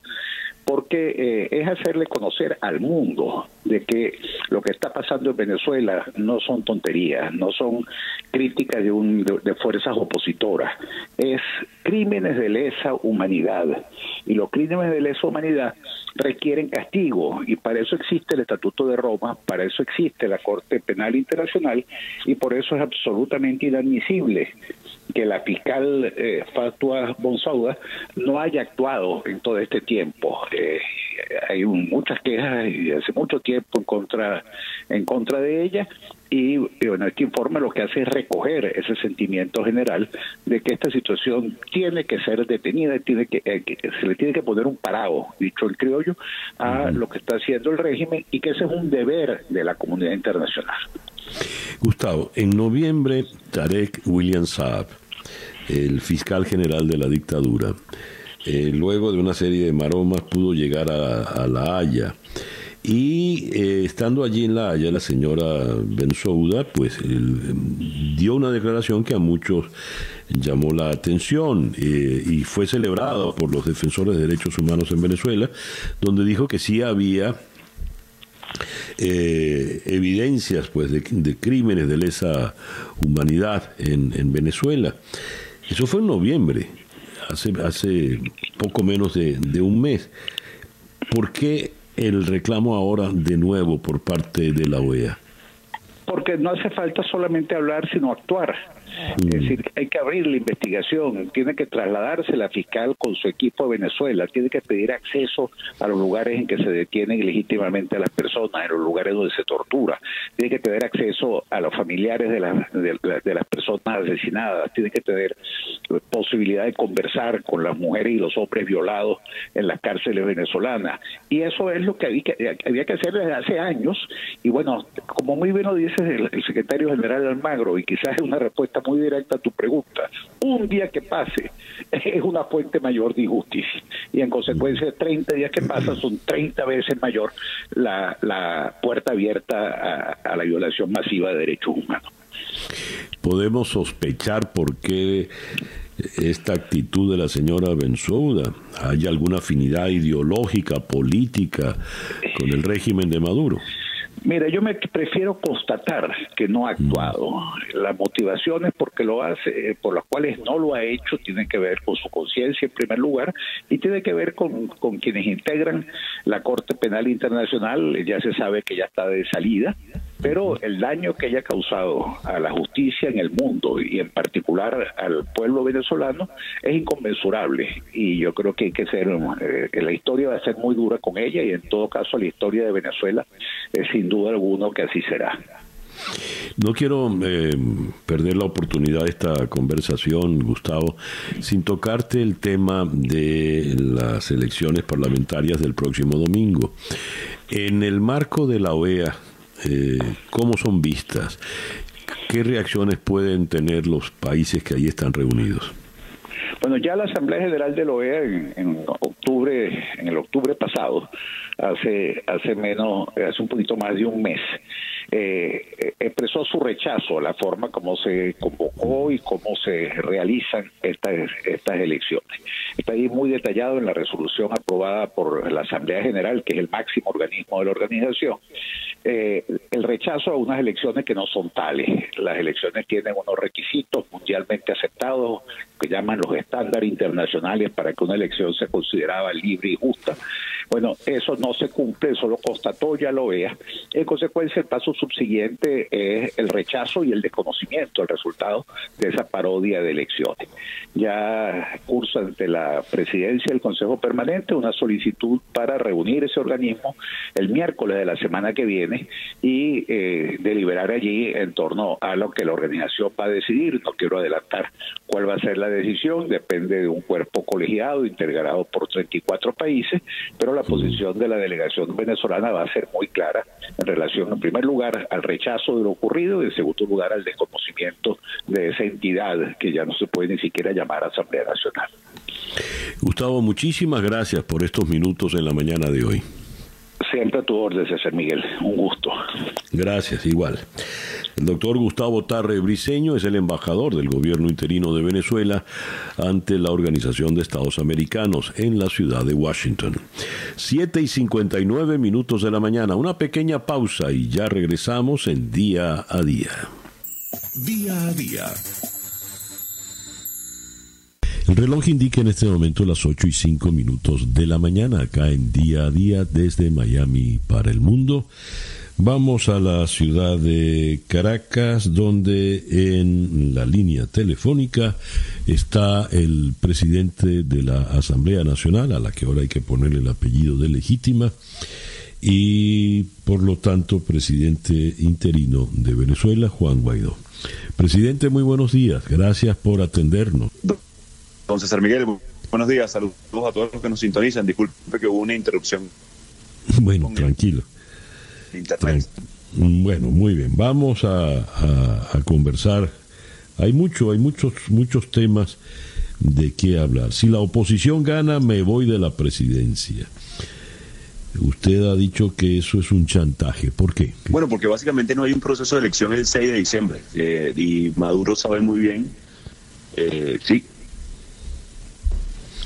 porque eh, es hacerle conocer al mundo de que lo que está pasando en Venezuela no son tonterías, no son críticas de, un, de, fuerzas opositoras, es crímenes de lesa humanidad. Y los crímenes de lesa humanidad requieren castigo y para eso existe el Estatuto de Roma, para eso existe la Corte Penal Internacional y por eso es absolutamente inadmisible que la fiscal eh, Fatua Bonsauda no haya actuado en todo este tiempo. Eh, hay muchas quejas y hace mucho tiempo en contra en contra de ella. Y, bueno este informe lo que hace es recoger ese sentimiento general de que esta situación tiene que ser detenida tiene que, eh, que se le tiene que poner un parado dicho el criollo a lo que está haciendo el régimen y que ese es un deber de la comunidad internacional. Gustavo en noviembre Tarek William Saab el fiscal general de la dictadura, eh, luego de una serie de maromas pudo llegar a, La Haya. Y eh, estando allí en La Haya, la señora Bensouda, pues dio una declaración que a muchos llamó la atención eh, y fue celebrado por los defensores de derechos humanos en Venezuela, donde dijo que sí había evidencias pues de, crímenes de lesa humanidad en Venezuela. Eso fue en noviembre, hace, hace poco menos de, de un mes. ¿Por qué el reclamo ahora de nuevo por parte de la OEA? Porque no hace falta solamente hablar, sino actuar. Es decir, hay que abrir la investigación, tiene que trasladarse la fiscal con su equipo a Venezuela, tiene que pedir acceso a los lugares en que se detienen ilegítimamente a las personas, en los lugares donde se tortura, tiene que tener acceso a los familiares de, de, las personas asesinadas, tiene que tener posibilidad de conversar con las mujeres y los hombres violados en las cárceles venezolanas. Y eso es lo que había que, hacer desde hace años. Y bueno, como muy bien lo dice el, secretario general Almagro, y quizás es una respuesta muy directa a tu pregunta, un día que pase [laughs] es una fuente mayor de injusticia. Y en consecuencia, 30 días que pasan [clears throat] son 30 veces mayor la, la puerta abierta a, a la violación masiva de derechos humanos. Podemos sospechar por qué esta actitud de la señora Bensouda? ¿Hay alguna afinidad ideológica, política con el régimen de Maduro? Mira, yo me prefiero constatar que no ha actuado. Las motivaciones porque lo hace, por las cuales no lo ha hecho, tienen que ver con su conciencia en primer lugar y tiene que ver con, con quienes integran la Corte Penal Internacional. Ya se sabe que ya está de salida pero el daño que haya causado a la justicia en el mundo y en particular al pueblo venezolano es inconmensurable y yo creo que hay que ser, eh, la historia va a ser muy dura con ella y en todo caso la historia de Venezuela es sin duda alguno que así será. No quiero eh, perder la oportunidad de esta conversación, Gustavo, sin tocarte el tema de las elecciones parlamentarias del próximo domingo. En el marco de la OEA, eh, cómo son vistas, qué reacciones pueden tener los países que ahí están reunidos. Bueno, ya la Asamblea General de la OEA en, octubre, en el octubre pasado, hace hace menos, hace un poquito más de un mes, eh, expresó su rechazo a la forma como se convocó y cómo se realizan estas estas elecciones. Está ahí muy detallado en la resolución aprobada por la Asamblea General, que es el máximo organismo de la organización, eh, el rechazo a unas elecciones que no son tales. Las elecciones tienen unos requisitos mundialmente aceptados que llaman los estándares internacionales para que una elección se consideraba libre y justa. Bueno, eso no se cumple, eso lo constató ya lo vea. En consecuencia, el paso subsiguiente es el rechazo y el desconocimiento del resultado de esa parodia de elecciones. Ya cursa ante la presidencia del Consejo Permanente una solicitud para reunir ese organismo el miércoles de la semana que viene y eh, deliberar allí en torno a lo que la organización va a decidir. No quiero adelantar cuál va a ser la decisión, depende de un cuerpo colegiado integrado por 34 países, pero la posición de la delegación venezolana va a ser muy clara en relación, en primer al rechazo de lo ocurrido y en segundo lugar al desconocimiento de esa entidad que ya no se puede ni siquiera llamar Asamblea Nacional. Gustavo, muchísimas gracias por estos minutos en la mañana de hoy. Siempre a tu orden, César Miguel. Un gusto. Gracias, igual. El doctor Gustavo Tarre Briceño es el embajador del gobierno interino de Venezuela ante la Organización de Estados Americanos en la ciudad de Washington. Siete y 59 minutos de la mañana, una pequeña pausa y ya regresamos en día a día. Día a día. El reloj indica en este momento las 8 y 5 minutos de la mañana acá en día a día desde Miami para el mundo. Vamos a la ciudad de Caracas, donde en la línea telefónica está el presidente de la Asamblea Nacional, a la que ahora hay que ponerle el apellido de legítima, y por lo tanto presidente interino de Venezuela, Juan Guaidó. Presidente, muy buenos días. Gracias por atendernos. Don César Miguel, buenos días. Saludos a todos los que nos sintonizan. Disculpe que hubo una interrupción. Bueno, tranquilo. Bueno, muy bien. Vamos a, conversar. Hay mucho, hay muchos, muchos temas de qué hablar. Si la oposición gana, me voy de la presidencia. Usted ha dicho que eso es un chantaje. ¿Por qué? Bueno, porque básicamente no hay un proceso de elección el 6 de diciembre. Eh, y Maduro sabe muy bien. Eh, sí.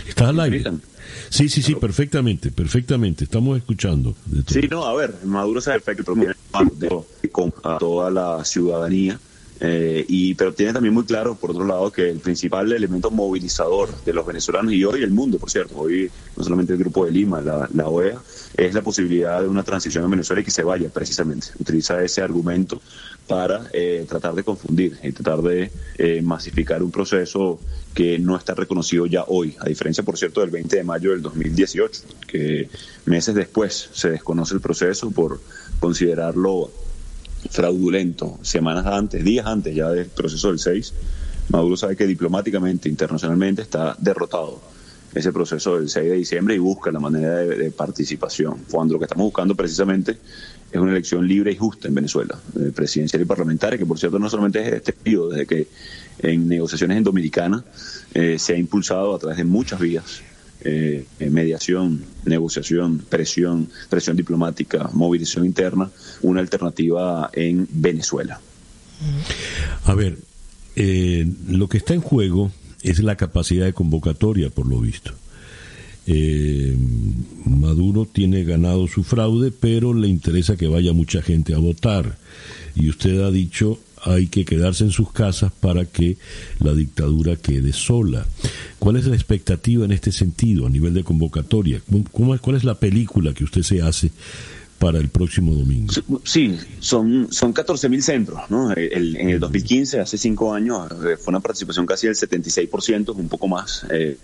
¿Está al aire? Sí, sí, sí, perfectamente, perfectamente. Estamos escuchando. Sí, no, a ver, Maduro sabe perfecto con a toda la ciudadanía. Eh, y pero tiene también muy claro, por otro lado, que el principal elemento movilizador de los venezolanos y hoy el mundo, por cierto, hoy no solamente el Grupo de Lima, la, la OEA, es la posibilidad de una transición en Venezuela y que se vaya precisamente. Utiliza ese argumento para eh, tratar de confundir y tratar de eh, masificar un proceso que no está reconocido ya hoy, a diferencia, por cierto, del 20 de mayo del 2018, que meses después se desconoce el proceso por considerarlo fraudulento, semanas antes, días antes ya del proceso del 6, Maduro sabe que diplomáticamente, internacionalmente, está derrotado ese proceso del 6 de diciembre y busca la manera de, participación. Cuando lo que estamos buscando precisamente es una elección libre y justa en Venezuela, eh, presidencial y parlamentaria, que por cierto no solamente es este periodo, desde que en negociaciones en Dominicana eh, se ha impulsado a través de muchas vías, eh, mediación, negociación, presión, presión diplomática, movilización interna, una alternativa en Venezuela. A ver, lo que está en juego es la capacidad de convocatoria, por lo visto. Eh, Maduro tiene ganado su fraude, pero le interesa que vaya mucha gente a votar. Y usted ha dicho hay que quedarse en sus casas para que la dictadura quede sola. ¿Cuál es la expectativa en este sentido a nivel de convocatoria? ¿Cómo, ¿Cuál es la película que usted se hace para el próximo domingo. Sí, son, son 14.000 centros. ¿no? en el 2015, hace cinco años, eh, fue una participación casi del 76%, un poco más, eh,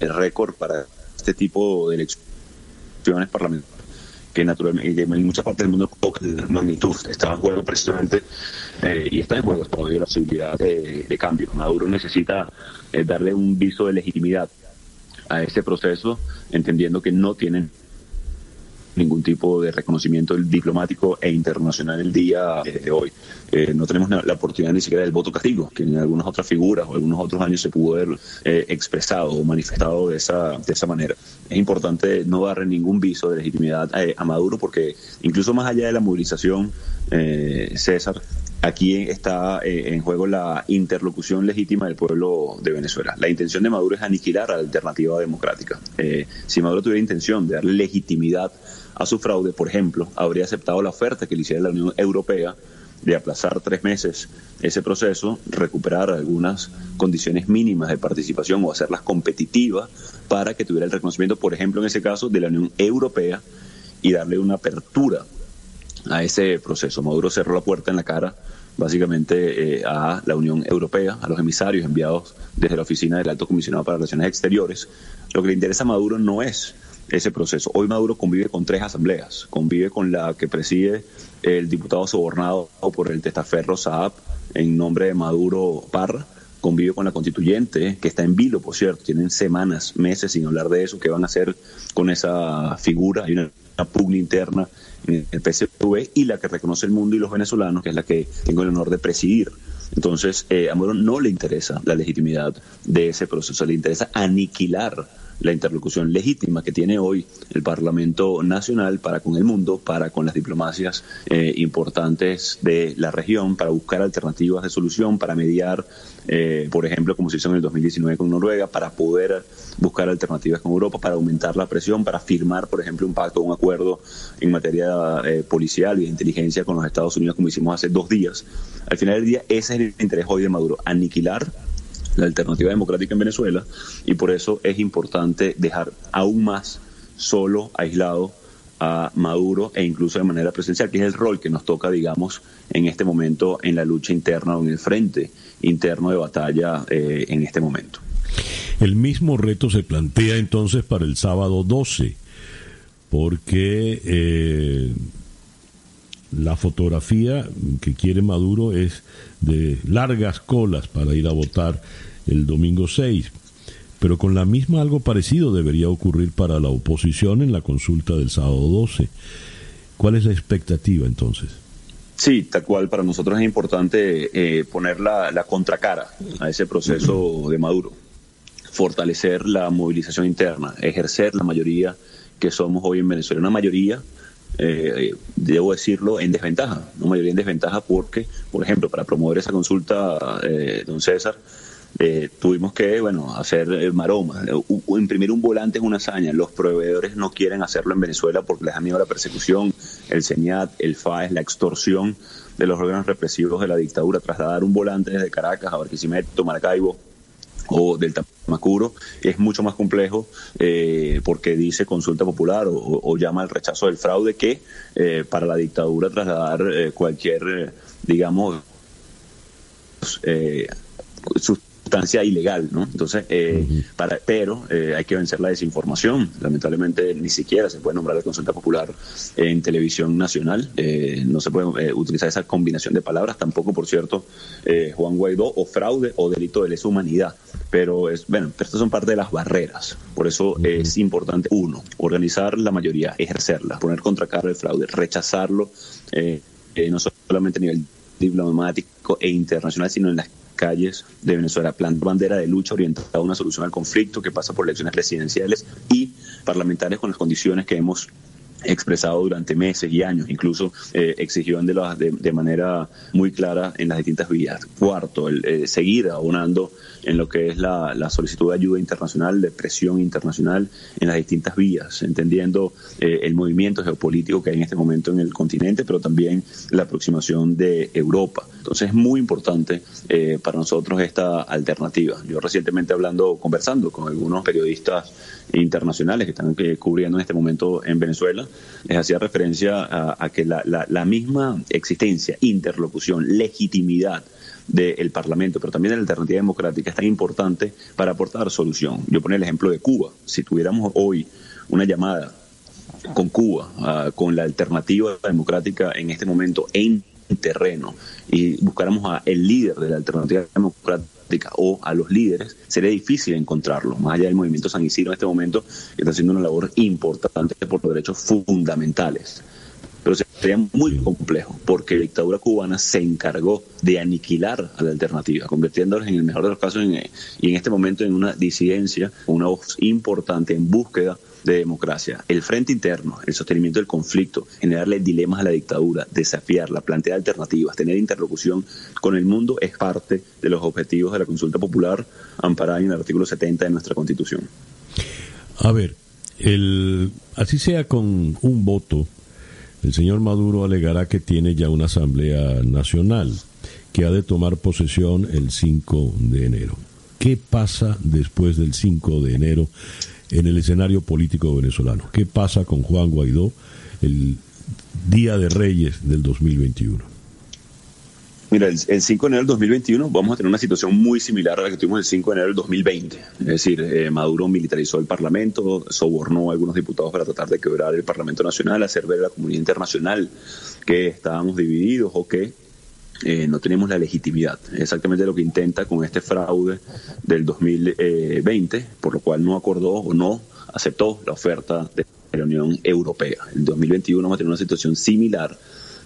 el récord para este tipo de elecciones parlamentarias que naturalmente en muchas partes del mundo la magnitud está en juego precisamente eh, y está en juego todavía la posibilidad de, de cambio. Maduro necesita darle un viso de legitimidad a ese proceso, entendiendo que no tienen ningún tipo de reconocimiento diplomático e internacional el día de hoy. Eh, no tenemos la oportunidad ni siquiera del voto castigo, que en algunas otras figuras o algunos otros años se pudo haber eh, expresado o manifestado de esa, de esa manera. Es importante no darle ningún viso de legitimidad a, Maduro porque incluso más allá de la movilización, eh, César, aquí está en juego la interlocución legítima del pueblo de Venezuela. La intención de Maduro es aniquilar a la alternativa democrática. si Maduro tuviera intención de dar legitimidad a su fraude, por ejemplo, habría aceptado la oferta que le hiciera la Unión Europea de aplazar tres meses ese proceso, recuperar algunas condiciones mínimas de participación o hacerlas competitivas para que tuviera el reconocimiento, por ejemplo, en ese caso, de la Unión Europea y darle una apertura a ese proceso. Maduro cerró la puerta en la cara básicamente eh, a la Unión Europea, a los emisarios enviados desde la oficina del Alto Comisionado para Relaciones Exteriores. Lo que le interesa a Maduro no es ese proceso. Hoy Maduro convive con tres asambleas, convive con la que preside el diputado sobornado por el testaferro Saab en nombre de Maduro Parra, convive con la constituyente, que está en vilo, por cierto, tienen semanas, meses sin hablar de eso, qué van a hacer con esa figura, hay una, pugna interna en el PSV y la que reconoce el mundo y los venezolanos, que es la que tengo el honor de presidir. Entonces, eh, a Maduro no le interesa la legitimidad de ese proceso, le interesa aniquilar la interlocución legítima que tiene hoy el Parlamento Nacional para con el mundo, para con las diplomacias eh, importantes de la región, para buscar alternativas de solución, para mediar, eh, por ejemplo, como se hizo en el 2019 con Noruega, para poder buscar alternativas con Europa, para aumentar la presión, para firmar, por ejemplo, un pacto, un acuerdo en materia eh, policial y de inteligencia con los Estados Unidos, como hicimos hace dos días. Al final del día, ese es el interés hoy de Maduro, aniquilar la alternativa democrática en Venezuela y por eso es importante dejar aún más solo, aislado a Maduro e incluso de manera presencial, que es el rol que nos toca, digamos, en este momento en la lucha interna o en el frente interno de batalla eh, en este momento. El mismo reto se plantea entonces para el sábado 12, porque eh, la fotografía que quiere Maduro es de largas colas para ir a votar el domingo 6. Pero con la misma algo parecido debería ocurrir para la oposición en la consulta del sábado 12. ¿Cuál es la expectativa entonces? Sí, tal cual. Para nosotros es importante eh, poner la, la contracara a ese proceso [clears throat] de Maduro, fortalecer la movilización interna, ejercer la mayoría que somos hoy en Venezuela. Una mayoría eh, debo decirlo, en desventaja, una mayoría en desventaja porque, por ejemplo, para promover esa consulta, eh, don César, eh, tuvimos que, bueno, hacer maroma. imprimir un volante es una hazaña. Los proveedores no quieren hacerlo en Venezuela porque les da miedo la persecución, el CENIAT, el FAES, la extorsión de los órganos represivos de la dictadura. Trasladar un volante desde Caracas a Barquisimeto, Maracaibo, o del Tamacuro es mucho más complejo eh, porque dice consulta popular o, llama al rechazo del fraude que eh, para la dictadura trasladar eh, cualquier, digamos, sustancia ilegal, ¿no? Entonces, eh, para, pero eh, hay que vencer la desinformación. Lamentablemente, ni siquiera se puede nombrar la consulta popular en televisión nacional. Eh, no se puede utilizar esa combinación de palabras. Tampoco, por cierto, Juan Guaidó o fraude o delito de lesa humanidad. Pero, es, bueno, estas son parte de las barreras. Por eso es importante, uno, organizar la mayoría, ejercerla, poner contra cara el fraude, rechazarlo, no solamente a nivel diplomático e internacional, sino en las calles de Venezuela. Plan bandera de lucha orientada a una solución al conflicto que pasa por elecciones presidenciales y parlamentarias con las condiciones que hemos expresado durante meses y años, incluso eh, exigió de, la, de, manera muy clara en las distintas vías. Cuarto, el, eh, seguir abonando en lo que es la, solicitud de ayuda internacional, de presión internacional en las distintas vías, entendiendo eh, el movimiento geopolítico que hay en este momento en el continente, pero también la aproximación de Europa. Entonces es muy importante eh, para nosotros esta alternativa. Yo recientemente hablando, conversando con algunos periodistas internacionales que están cubriendo en este momento en Venezuela, les hacía referencia a, que la, misma existencia, interlocución, legitimidad del Parlamento, pero también de la alternativa democrática es tan importante para aportar solución. Yo ponía el ejemplo de Cuba. Si tuviéramos hoy una llamada con Cuba, ah, con la alternativa democrática en este momento en terreno y buscáramos a el líder de la alternativa democrática o a los líderes, sería difícil encontrarlo, más allá del movimiento San Isidro en este momento, que está haciendo una labor importante por los derechos fundamentales. Pero sería muy complejo, porque la dictadura cubana se encargó de aniquilar a la alternativa, convirtiéndolos en el mejor de los casos en, y en este momento en una disidencia, una voz importante en búsqueda de democracia, el frente interno, el sostenimiento del conflicto, generarle dilemas a la dictadura, desafiarla, plantear alternativas, tener interlocución con el mundo es parte de los objetivos de la consulta popular amparada en el artículo 70 de nuestra Constitución. A ver, el, así sea con un voto, el señor Maduro alegará que tiene ya una Asamblea Nacional que ha de tomar posesión el 5 de enero. ¿Qué pasa después del 5 de enero en el escenario político venezolano. ¿Qué pasa con Juan Guaidó el Día de Reyes del 2021? Mira, el, 5 de enero del 2021 vamos a tener una situación muy similar a la que tuvimos el 5 de enero del 2020. Es decir, eh, Maduro militarizó el Parlamento, sobornó a algunos diputados para tratar de quebrar el Parlamento Nacional, hacer ver a la comunidad internacional que estábamos divididos o que eh, no tenemos la legitimidad. Exactamente lo que intenta con este fraude del 2020, por lo cual no acordó o no aceptó la oferta de la Unión Europea. En 2021 vamos a tener una situación similar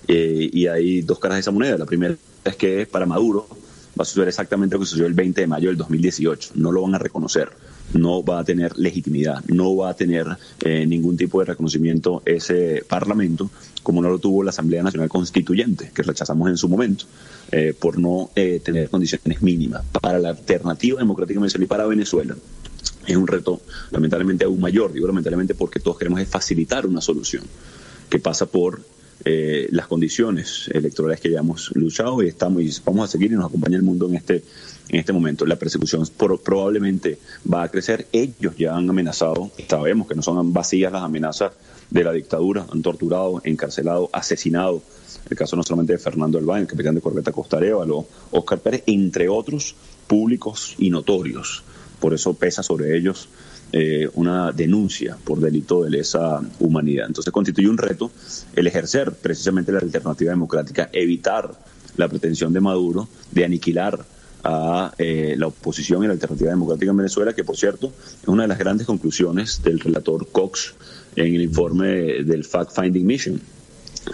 eh, y hay dos caras de esa moneda. La primera es que para Maduro va a suceder exactamente lo que sucedió el 20 de mayo del 2018. No lo van a reconocer no va a tener legitimidad, no va a tener eh, ningún tipo de reconocimiento ese Parlamento, como no lo tuvo la Asamblea Nacional Constituyente, que rechazamos en su momento, eh, por no eh, tener condiciones mínimas. Para la alternativa democrática y para Venezuela, es un reto lamentablemente aún mayor, digo lamentablemente porque todos queremos facilitar una solución que pasa por las condiciones electorales que ya hemos luchado y estamos y vamos a seguir y nos acompaña el mundo en este en este momento. La persecución probablemente va a crecer. Ellos ya han amenazado, sabemos que no son vacías las amenazas de la dictadura, han torturado, encarcelado, asesinado. El caso no solamente de Fernando Elba, el capitán de corbeta Costa o Oscar Pérez, entre otros públicos y notorios. Por eso pesa sobre ellos eh, una denuncia por delito de lesa humanidad. Entonces constituye un reto el ejercer precisamente la alternativa democrática, evitar la pretensión de Maduro de aniquilar a eh, la oposición y la alternativa democrática en Venezuela, que por cierto es una de las grandes conclusiones del relator Cox en el informe del Fact Finding Mission,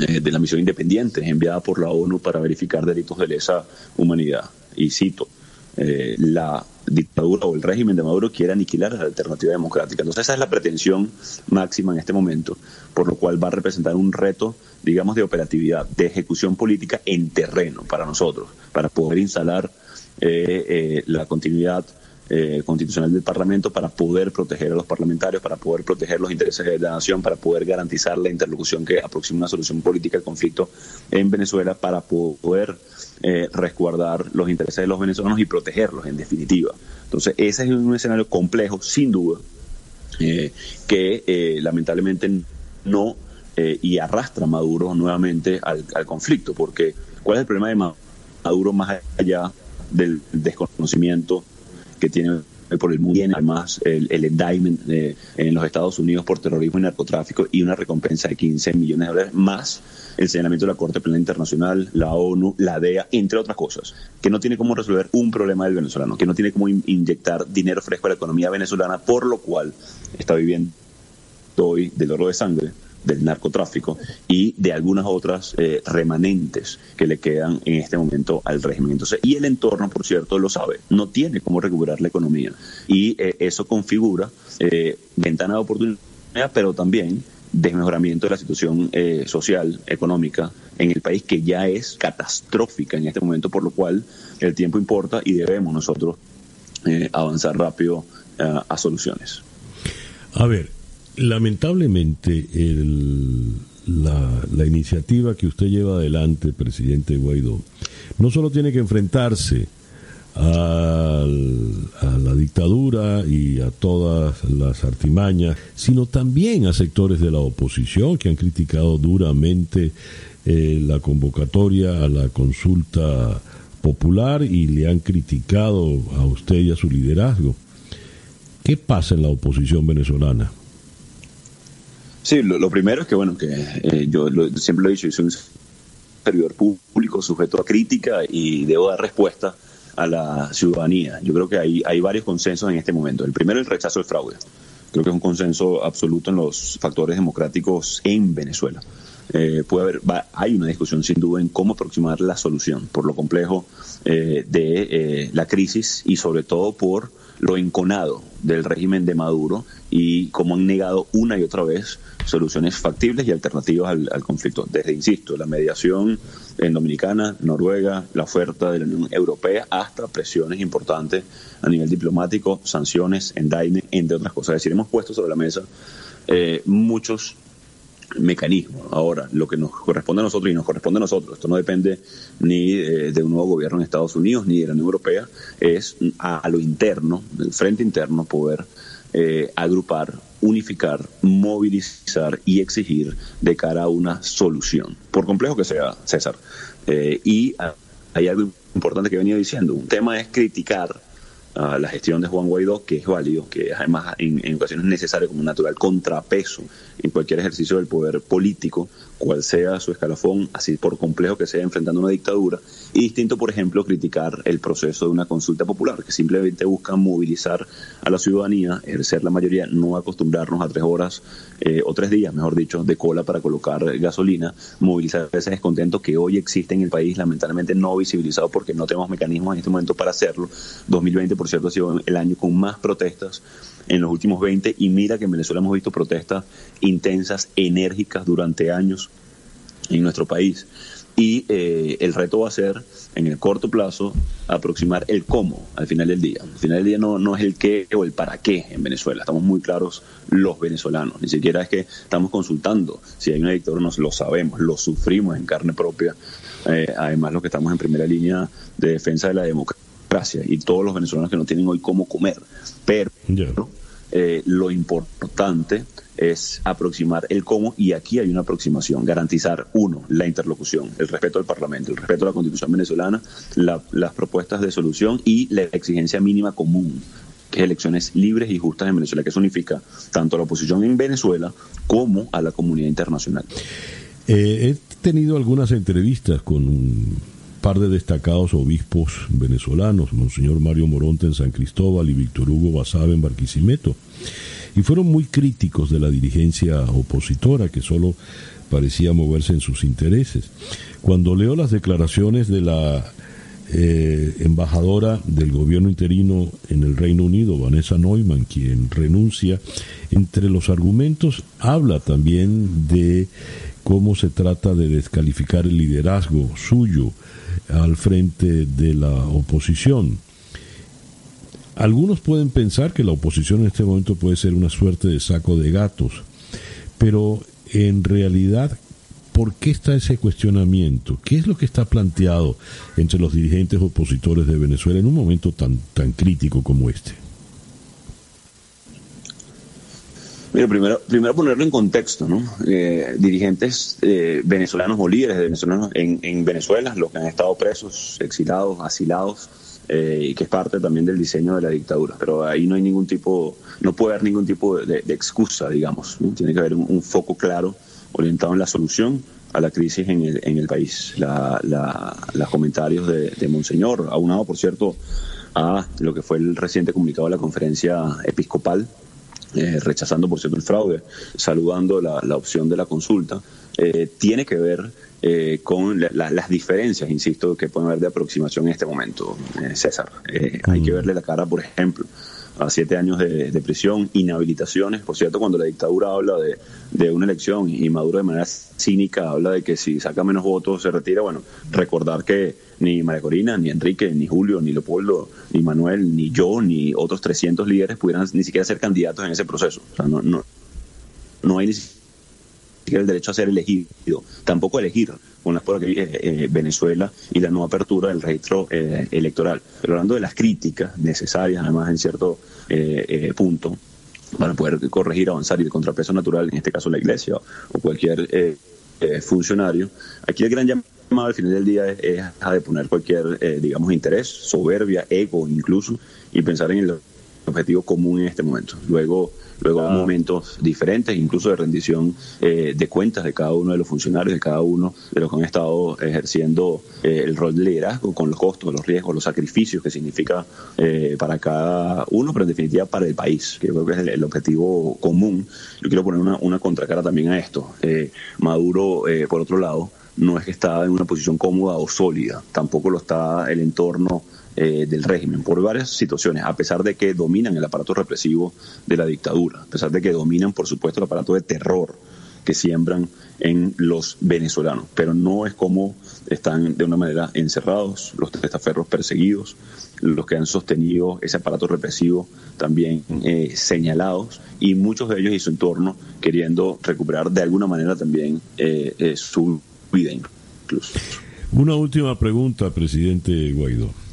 eh, de la misión independiente enviada por la ONU para verificar delitos de lesa humanidad. Y cito, eh, la dictadura o el régimen de Maduro quiere aniquilar la alternativa democrática. Entonces esa es la pretensión máxima en este momento, por lo cual va a representar un reto, digamos, de operatividad, de ejecución política en terreno para nosotros, para poder instalar eh, eh, la continuidad eh, constitucional del Parlamento para poder proteger a los parlamentarios, para poder proteger los intereses de la nación, para poder garantizar la interlocución que aproxima una solución política al conflicto en Venezuela, para poder resguardar los intereses de los venezolanos y protegerlos en definitiva. Entonces, ese es un escenario complejo, sin duda, que lamentablemente no y arrastra a Maduro nuevamente al, al conflicto, porque ¿cuál es el problema de Maduro más allá del desconocimiento que tiene por el mundo, tiene además el, el indictment eh, en los Estados Unidos por terrorismo y narcotráfico y una recompensa de 15 millones de dólares más el señalamiento de la Corte Penal Internacional, la ONU, la DEA, entre otras cosas, que no tiene cómo resolver un problema del venezolano, que no tiene cómo inyectar dinero fresco a la economía venezolana, por lo cual está viviendo hoy del oro de sangre del narcotráfico y de algunas otras eh, remanentes que le quedan en este momento al régimen. Y el entorno, por cierto, lo sabe, no tiene cómo recuperar la economía y eh, eso configura eh, ventana de oportunidad, pero también desmejoramiento de la situación social, económica en el país que ya es catastrófica en este momento, por lo cual el tiempo importa y debemos nosotros avanzar rápido a soluciones. A ver, Lamentablemente, la, iniciativa que usted lleva adelante, presidente Guaidó, no solo tiene que enfrentarse a la dictadura y a todas las artimañas, sino también a sectores de la oposición que han criticado duramente eh, la convocatoria a la consulta popular y le han criticado a usted y a su liderazgo. ¿Qué pasa en la oposición venezolana? Sí, lo, primero es que, bueno, que eh, yo siempre lo he dicho, yo soy un servidor público sujeto a crítica y debo dar respuesta a la ciudadanía. Yo creo que hay, hay varios consensos en este momento. El primero, el rechazo al fraude. Creo que es un consenso absoluto en los factores democráticos en Venezuela. Eh, puede haber, hay una discusión sin duda en cómo aproximar la solución por lo complejo eh, de la crisis y sobre todo por lo enconado del régimen de Maduro y cómo han negado una y otra vez soluciones factibles y alternativas al, conflicto. Desde, insisto, la mediación en Dominicana, Noruega, la oferta de la Unión Europea, hasta presiones importantes a nivel diplomático, sanciones, endaime, entre otras cosas. Es decir, hemos puesto sobre la mesa eh, muchos mecanismos. Ahora, lo que nos corresponde a nosotros y nos corresponde a nosotros, esto no depende ni eh, de un nuevo gobierno en Estados Unidos ni de la Unión Europea, es a, lo interno, del frente interno, poder eh, agrupar, unificar, movilizar y exigir de cara a una solución, por complejo que sea, César. Eh, y hay algo importante que venía diciendo, un tema es criticar a la gestión de Juan Guaidó, que es válido, que además en, en ocasiones es necesario como natural contrapeso en cualquier ejercicio del poder político, cual sea su escalafón, así por complejo que sea enfrentando una dictadura, y distinto, por ejemplo, criticar el proceso de una consulta popular, que simplemente busca movilizar a la ciudadanía, ejercer la mayoría, no acostumbrarnos a tres horas eh, o tres días, mejor dicho, de cola para colocar gasolina, movilizar ese descontento que hoy existe en el país, lamentablemente no visibilizado porque no tenemos mecanismos en este momento para hacerlo. 2020, por cierto, ha sido el año con más protestas en los últimos 20 y mira que en Venezuela hemos visto protestas intensas, enérgicas durante años en nuestro país. Y eh, el reto va a ser, en el corto plazo, aproximar el cómo al final del día. Al final del día no, es el qué o el para qué en Venezuela. Estamos muy claros los venezolanos. Ni siquiera es que estamos consultando si hay una dictadura, nos lo sabemos, lo sufrimos en carne propia. Eh, además, los que estamos en primera línea de defensa de la democracia y todos los venezolanos que no tienen hoy cómo comer. Pero eh, lo importante es aproximar el cómo y aquí hay una aproximación, garantizar, uno, la interlocución, el respeto al Parlamento, el respeto a la Constitución venezolana, las propuestas de solución y la exigencia mínima común que es elecciones libres y justas en Venezuela, que eso unifica tanto a la oposición en Venezuela como a la comunidad internacional. Eh, he tenido algunas entrevistas con par de destacados obispos venezolanos, Monseñor Mario Moronte en San Cristóbal y Víctor Hugo Basabe en Barquisimeto y fueron muy críticos de la dirigencia opositora que solo parecía moverse en sus intereses. Cuando leo las declaraciones de la eh, embajadora del gobierno interino en el Reino Unido, Vanessa Neumann, quien renuncia, entre los argumentos habla también de cómo se trata de descalificar el liderazgo suyo al frente de la oposición. Algunos pueden pensar que la oposición en este momento puede ser una suerte de saco de gatos, pero en realidad, ¿por qué está ese cuestionamiento? ¿Qué es lo que está planteado entre los dirigentes opositores de Venezuela en un momento tan, tan crítico como este? Mira, primero, primero ponerlo en contexto, ¿no? Eh, dirigentes eh, venezolanos o líderes de venezolanos en, en Venezuela, los que han estado presos, exilados, asilados, eh, y que es parte también del diseño de la dictadura. Pero ahí no hay ningún tipo, no puede haber ningún tipo de, excusa, digamos. Tiene que haber un, foco claro orientado en la solución a la crisis en el, en el país. los comentarios de, de Monseñor, aunado, por cierto, a lo que fue el reciente comunicado de la conferencia episcopal, eh, rechazando, por cierto, el fraude, saludando la, la opción de la consulta, eh, tiene que ver eh, con las diferencias, insisto, que pueden haber de aproximación en este momento, César. Hay que mm. verle la cara, por ejemplo, a siete años de, prisión, inhabilitaciones. Por cierto, cuando la dictadura habla de, de, una elección y Maduro de manera cínica habla de que si saca menos votos se retira, bueno, recordar que ni María Corina, ni Enrique, ni Julio, ni Leopoldo, ni Manuel, ni yo, ni otros 300 líderes pudieran ni siquiera ser candidatos en ese proceso. O sea, no, no, no hay ni siquiera el derecho a ser elegido, tampoco elegir con pruebas que eh, Venezuela y la no apertura del registro eh, electoral. Pero hablando de las críticas necesarias, además en cierto eh, punto, para poder corregir, avanzar y de contrapeso natural, en este caso la iglesia o cualquier funcionario, aquí el gran llamado al final del día es, a deponer cualquier, digamos, interés, soberbia, ego incluso, y pensar en el objetivo común en este momento. Luego, luego momentos diferentes, incluso de rendición eh, de cuentas de cada uno de los funcionarios, de cada uno de los que han estado ejerciendo eh, el rol de liderazgo, con los costos, los riesgos, los sacrificios que significa eh, para cada uno, pero en definitiva para el país, que creo que es el, objetivo común. Yo quiero poner una, una contracara también a esto. Maduro, por otro lado, no es que está en una posición cómoda o sólida, tampoco lo está el entorno eh, del régimen por varias situaciones, a pesar de que dominan el aparato represivo de la dictadura, a pesar de que dominan, por supuesto, el aparato de terror que siembran en los venezolanos, pero no es como están de una manera encerrados, los testaferros perseguidos, los que han sostenido ese aparato represivo también eh, señalados y muchos de ellos y su entorno queriendo recuperar de alguna manera también eh, su vida incluso. Una última pregunta, presidente Guaidó.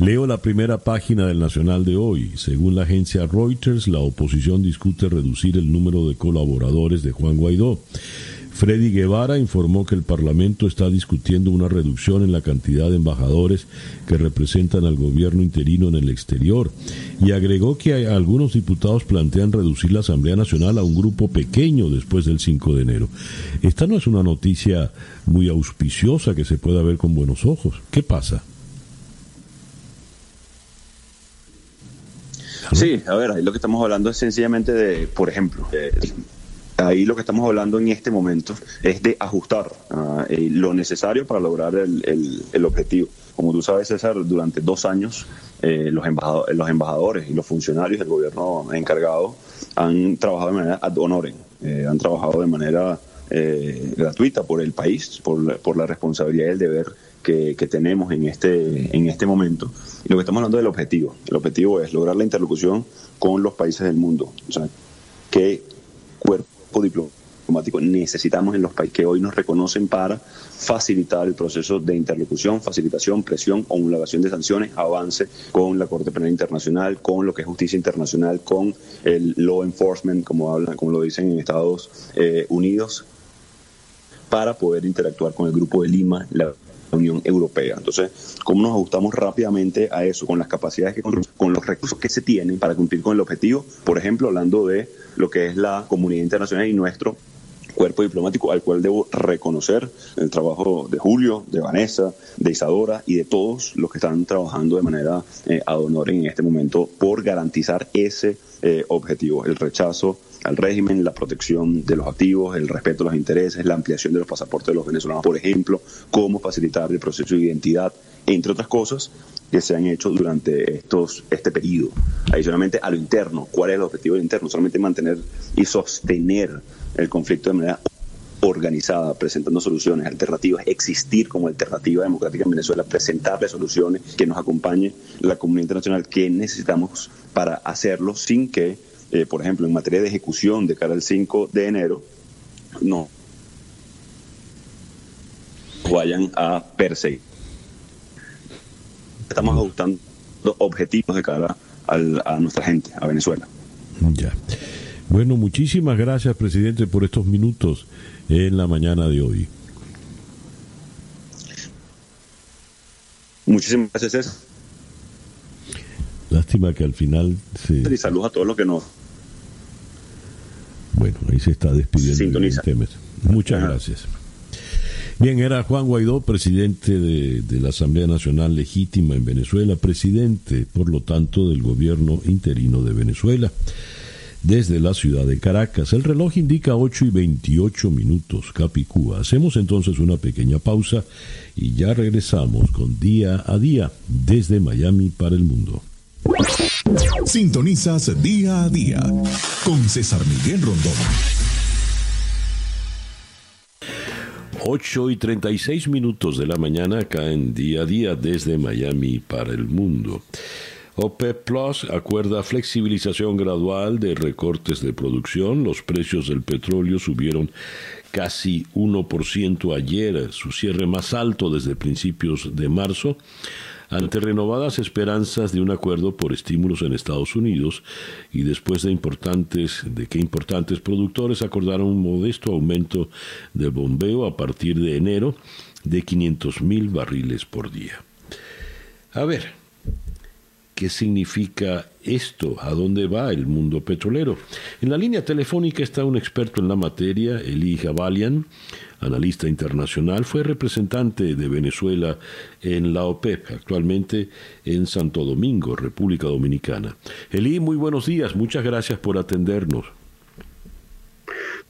Leo la primera página del Nacional de hoy. Según la agencia Reuters, la oposición discute reducir el número de colaboradores de Juan Guaidó. Freddy Guevara informó que el Parlamento está discutiendo una reducción en la cantidad de embajadores que representan al gobierno interino en el exterior y agregó que algunos diputados plantean reducir la Asamblea Nacional a un grupo pequeño después del 5 de enero. Esta no es una noticia muy auspiciosa que se pueda ver con buenos ojos. ¿Qué pasa? Sí, a ver, ahí lo que estamos hablando es sencillamente de, por ejemplo, ahí lo que estamos hablando en este momento es de ajustar eh, lo necesario para lograr el, objetivo. Como tú sabes, César, durante dos años eh, los, embajadores, los embajadores y los funcionarios del gobierno encargado han trabajado de manera ad honorem, eh, han trabajado de manera gratuita por el país, por por la responsabilidad y el deber que, tenemos en este, en este momento. Y lo que estamos hablando del objetivo. El objetivo es lograr la interlocución con los países del mundo. O sea, qué cuerpo diplomático necesitamos en los países que hoy nos reconocen para facilitar el proceso de interlocución, facilitación, presión, homologación de sanciones, avance con la Corte Penal Internacional, con lo que es justicia internacional, con el law enforcement, como hablan, como lo dicen en Estados eh, Unidos, para poder interactuar con el Grupo de Lima, la Unión Europea. Entonces, ¿cómo nos ajustamos rápidamente a eso con las capacidades que con los recursos que se tienen para cumplir con el objetivo? Por ejemplo, hablando de lo que es la comunidad internacional y nuestro cuerpo diplomático al cual debo reconocer el trabajo de Julio, de Vanessa, de Isadora y de todos los que están trabajando de manera eh, ad honor en este momento por garantizar ese eh, objetivo, el rechazo al régimen, la protección de los activos, el respeto a los intereses, la ampliación de los pasaportes de los venezolanos, por ejemplo, cómo facilitar el proceso de identidad, entre otras cosas que se han hecho durante estos, este periodo. Adicionalmente a lo interno, ¿cuál es el objetivo del interno? Solamente mantener y sostener el conflicto de manera organizada, presentando soluciones alternativas, existir como alternativa democrática en Venezuela, presentarle soluciones que nos acompañe la comunidad internacional que necesitamos para hacerlo sin que eh, por ejemplo, en materia de ejecución de cara al 5 de enero, no vayan a perseguir. Estamos ajustando objetivos de cara a nuestra gente, a Venezuela. Ya. Bueno, muchísimas gracias, presidente, por estos minutos en la mañana de hoy. Muchísimas gracias, Lástima que al final se... Y saludos a todos los que nos... Bueno, ahí se está despidiendo. Sintoniza. Muchas gracias. Bien, era Juan Guaidó, presidente de, de, la Asamblea Nacional Legítima en Venezuela, presidente, por lo tanto, del gobierno interino de Venezuela, desde la ciudad de Caracas. El reloj indica 8 y 28 minutos, Capicúa. Hacemos entonces una pequeña pausa y ya regresamos con Día a Día desde Miami para el mundo. Sintonizas Día a Día con César Miguel Rondón. 8 y 36 minutos de la mañana acá en día a día desde Miami para el mundo. OPEP Plus acuerda flexibilización gradual de recortes de producción. Los precios del petróleo subieron casi 1% ayer, su cierre más alto desde principios de marzo ante renovadas esperanzas de un acuerdo por estímulos en Estados Unidos y después de importantes de que importantes productores acordaron un modesto aumento del bombeo a partir de enero de 500 mil barriles por día. A ver, ¿qué significa esto? ¿A dónde va el mundo petrolero? En la línea telefónica está un experto en la materia, Eli Javalian, analista internacional, fue representante de Venezuela en la OPEP, actualmente en Santo Domingo, República Dominicana. Eli, muy buenos días, muchas gracias por atendernos.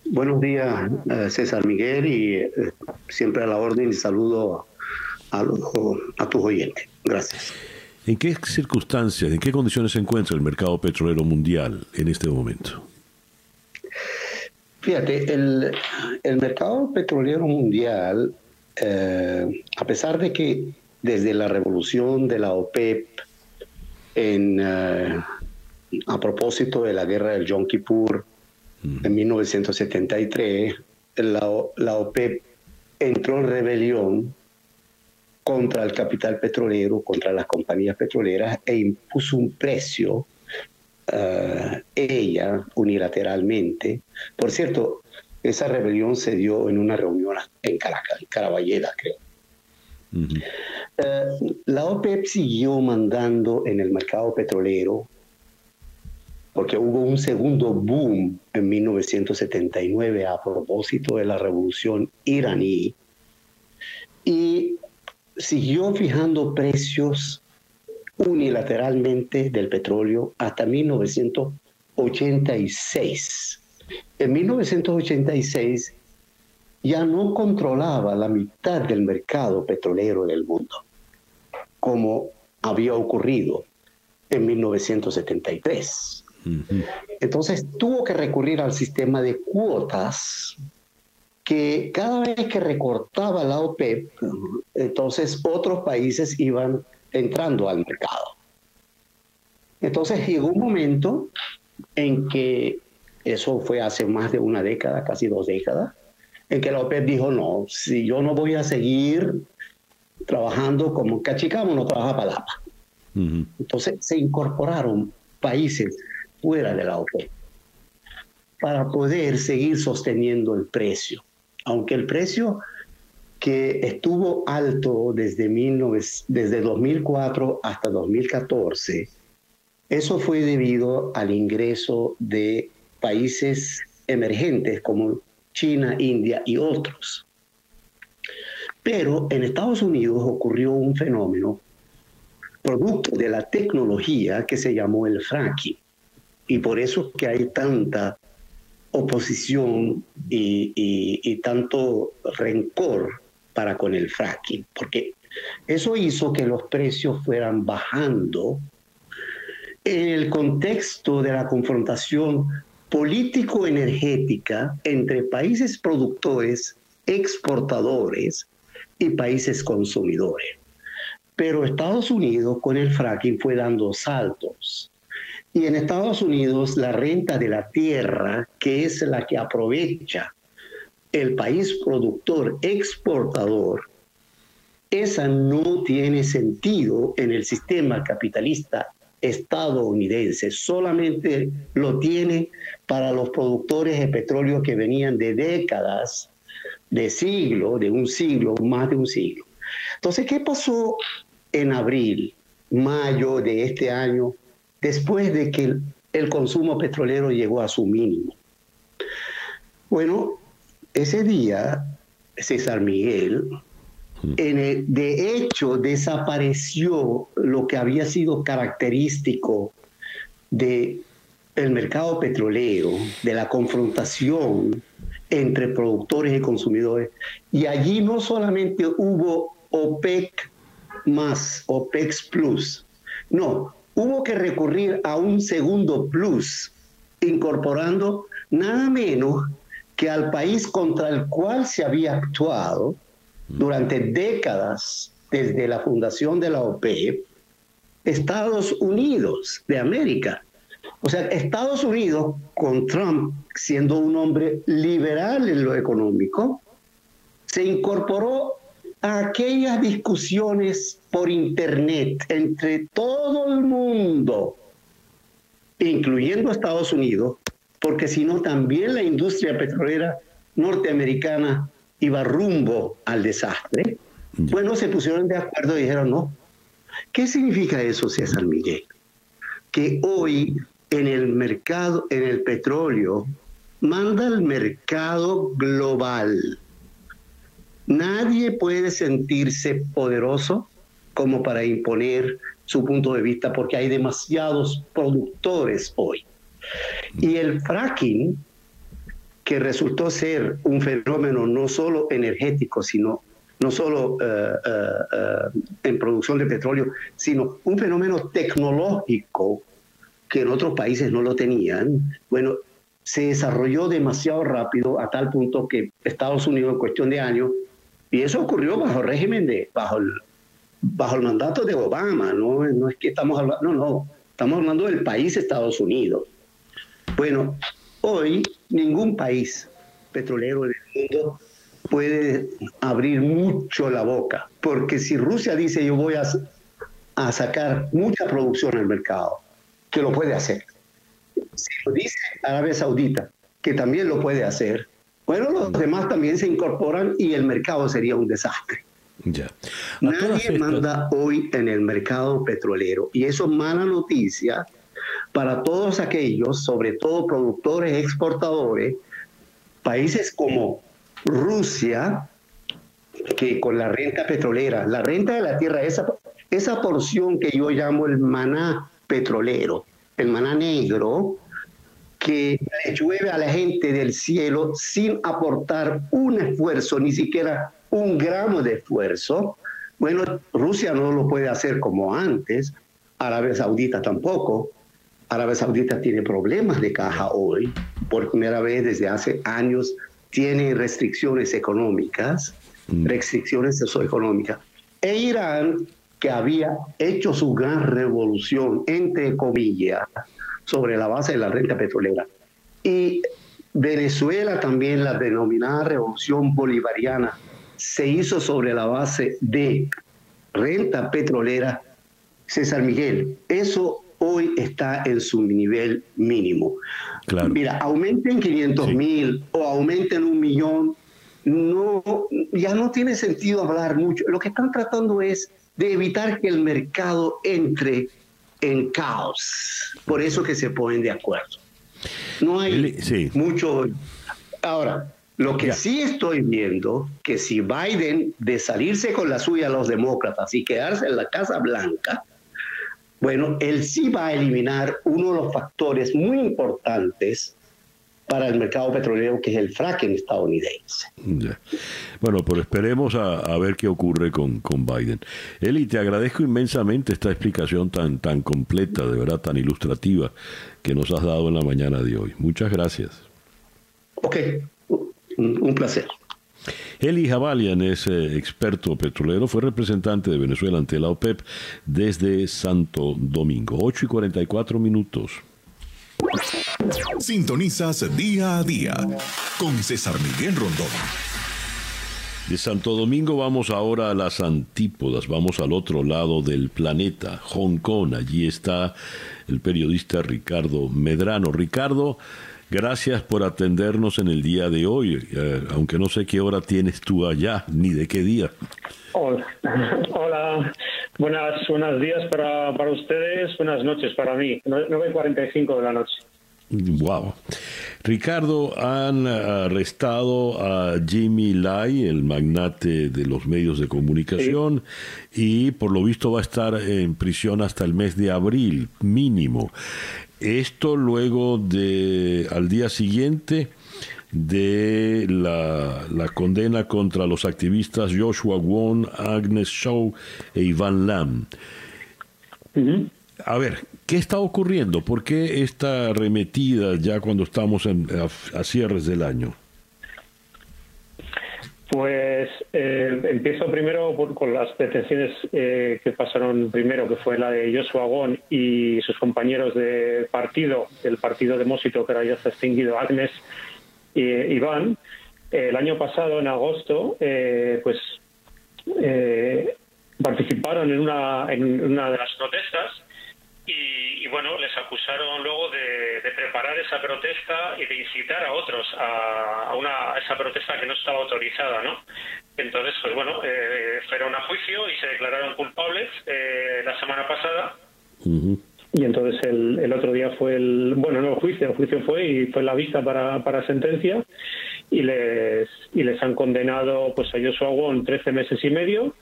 Buenos días, eh, César Miguel, y eh, siempre a la orden saludo a tus oyentes. Gracias. ¿En qué circunstancias, en qué condiciones se encuentra el mercado petrolero mundial en este momento? Fíjate, el, mercado petrolero mundial, eh, a pesar de que desde la revolución de la OPEP, en, eh, a propósito de la guerra del Yom Kippur en 1973, la, la OPEP entró en rebelión contra el capital petrolero, contra las compañías petroleras e impuso un precio uh, ella unilateralmente. Por cierto, esa rebelión se dio en una reunión en Caracas, en Caraballeda, creo. Uh, la OPEP siguió mandando en el mercado petrolero porque hubo un segundo boom en 1979 a propósito de la revolución iraní y siguió fijando precios unilateralmente del petróleo hasta 1986. En 1986 ya no controlaba la mitad del mercado petrolero del mundo, como había ocurrido en 1973. Entonces tuvo que recurrir al sistema de cuotas que cada vez que recortaba la OPEP, entonces otros países iban entrando al mercado. Entonces llegó un momento en que, eso fue hace más de una década, casi dos décadas, en que la OPEP dijo, no, si yo no voy a seguir trabajando como Cachicamo no trabaja para la Entonces se incorporaron países fuera de la OPEP para poder seguir sosteniendo el precio. Aunque el precio que estuvo alto desde, 19, desde 2004 hasta 2014, eso fue debido al ingreso de países emergentes como China, India y otros. Pero en Estados Unidos ocurrió un fenómeno producto de la tecnología que se llamó el fracking. Y por eso es que hay tanta oposición y, tanto rencor para con el fracking, porque eso hizo que los precios fueran bajando en el contexto de la confrontación político-energética entre países productores, exportadores y países consumidores. Pero Estados Unidos con el fracking fue dando saltos. Y en Estados Unidos la renta de la tierra, que es la que aprovecha el país productor exportador, esa no tiene sentido en el sistema capitalista estadounidense, solamente lo tiene para los productores de petróleo que venían de décadas, de siglo, de un siglo, más de un siglo. Entonces, ¿qué pasó en abril, mayo de este año después de que el, consumo petrolero llegó a su mínimo. Bueno, ese día, César Miguel, en de hecho desapareció lo que había sido característico de el mercado petrolero, de la confrontación entre productores y consumidores. Y allí no solamente hubo OPEC más, OPEC plus, no, hubo que recurrir a un segundo plus, incorporando nada menos que al país contra el cual se había actuado durante décadas desde la fundación de la OPEP, Estados Unidos de América. O sea, Estados Unidos, con Trump siendo un hombre liberal en lo económico, se incorporó aquellas discusiones por Internet entre todo el mundo, incluyendo Estados Unidos, porque si no también la industria petrolera norteamericana iba rumbo al desastre. Bueno, se pusieron de acuerdo y dijeron, no, ¿qué significa eso, César Miguel? Que hoy en el mercado, en el petróleo, manda el mercado global. Nadie puede sentirse poderoso como para imponer su punto de vista porque hay demasiados productores hoy. Y el fracking, que resultó ser un fenómeno no solo energético, sino no solo eh, eh, en producción de petróleo, sino un fenómeno tecnológico que en otros países no lo tenían, bueno, se desarrolló demasiado rápido a tal punto que Estados Unidos en cuestión de años, y eso ocurrió bajo régimen de, bajo el, bajo el mandato de Obama, no, no es que estamos hablando, no, no, estamos hablando del país Estados Unidos. Bueno, hoy ningún país petrolero del mundo puede abrir mucho la boca, porque si Rusia dice yo voy a, a sacar mucha producción al mercado, que lo puede hacer. Si lo dice Arabia Saudita, que también lo puede hacer, bueno, los demás también se incorporan y el mercado sería un desastre. Ya. Nadie manda hoy en el mercado petrolero y eso es mala noticia para todos aquellos, sobre todo productores, exportadores, países como Rusia, que con la renta petrolera, la renta de la tierra, esa, esa porción que yo llamo el maná petrolero, el maná negro, que le llueve a la gente del cielo sin aportar un esfuerzo, ni siquiera un gramo de esfuerzo. Bueno, Rusia no lo puede hacer como antes, Arabia Saudita tampoco. Arabia Saudita tiene problemas de caja hoy, por primera vez desde hace años tiene restricciones económicas, mm. restricciones socioeconómicas. E Irán que había hecho su gran revolución, entre comillas, sobre la base de la renta petrolera. Y Venezuela también, la denominada revolución bolivariana, se hizo sobre la base de renta petrolera. César Miguel, eso hoy está en su nivel mínimo. Mira, aumenten 500 mil o aumenten un millón, no, ya no tiene sentido hablar mucho. Lo que están tratando es de evitar que el mercado entre en caos. Por eso que se ponen de acuerdo. No hay mucho. Ahora, lo que sí estoy viendo, que si Biden de salirse con la suya a los demócratas y quedarse en la Casa Blanca, bueno, él sí va a eliminar uno de los factores muy importantes para el mercado petrolero, que es el fracking estadounidense. Bueno, pero esperemos a, ver qué ocurre con, con, Biden. Eli, te agradezco inmensamente esta explicación tan, tan completa, de verdad, tan ilustrativa que nos has dado en la mañana de hoy. Muchas gracias. Ok, un placer. Eli Javalian es eh, experto petrolero, fue representante de Venezuela ante la OPEP desde Santo Domingo. 8 y 44 minutos. Sintonizas día a día con César Miguel Rondón. De Santo Domingo vamos ahora a las antípodas, vamos al otro lado del planeta, Hong Kong. Allí está el periodista Ricardo Medrano. Ricardo, gracias por atendernos en el día de hoy, eh, aunque no sé qué hora tienes tú allá, ni de qué día. Hola, [laughs] hola Buenas, buenos días para, para ustedes, buenas noches para mí, 9.45 de la noche. Wow. Ricardo, han arrestado a Jimmy Lai, el magnate de los medios de comunicación, y por lo visto va a estar en prisión hasta el mes de abril, mínimo. Esto luego de, al día siguiente, de la, condena contra los activistas Joshua Wong, Agnes Shaw e Ivan Lam. A ver, ¿qué está ocurriendo? ¿Por qué esta arremetida ya cuando estamos a, cierres del año? Pues eh, empiezo primero con las detenciones eh, que pasaron primero, que fue la de Joshua Wong y sus compañeros de partido, el partido de Mósito, que ahora ya se ha extinguido, Agnes Iván, el año pasado, en agosto, eh, pues eh, participaron en una, en una de las protestas y, bueno, les acusaron luego de, preparar esa protesta y de incitar a otros a, una, esa protesta que no estaba autorizada, ¿no? Entonces, pues bueno, eh, fueron a juicio y se declararon culpables la semana pasada. Y entonces el, el, otro día fue el, bueno, no el juicio, el juicio fue y fue la vista para, para sentencia y les, y les han condenado pues a Joshua Wong 13 meses y medio,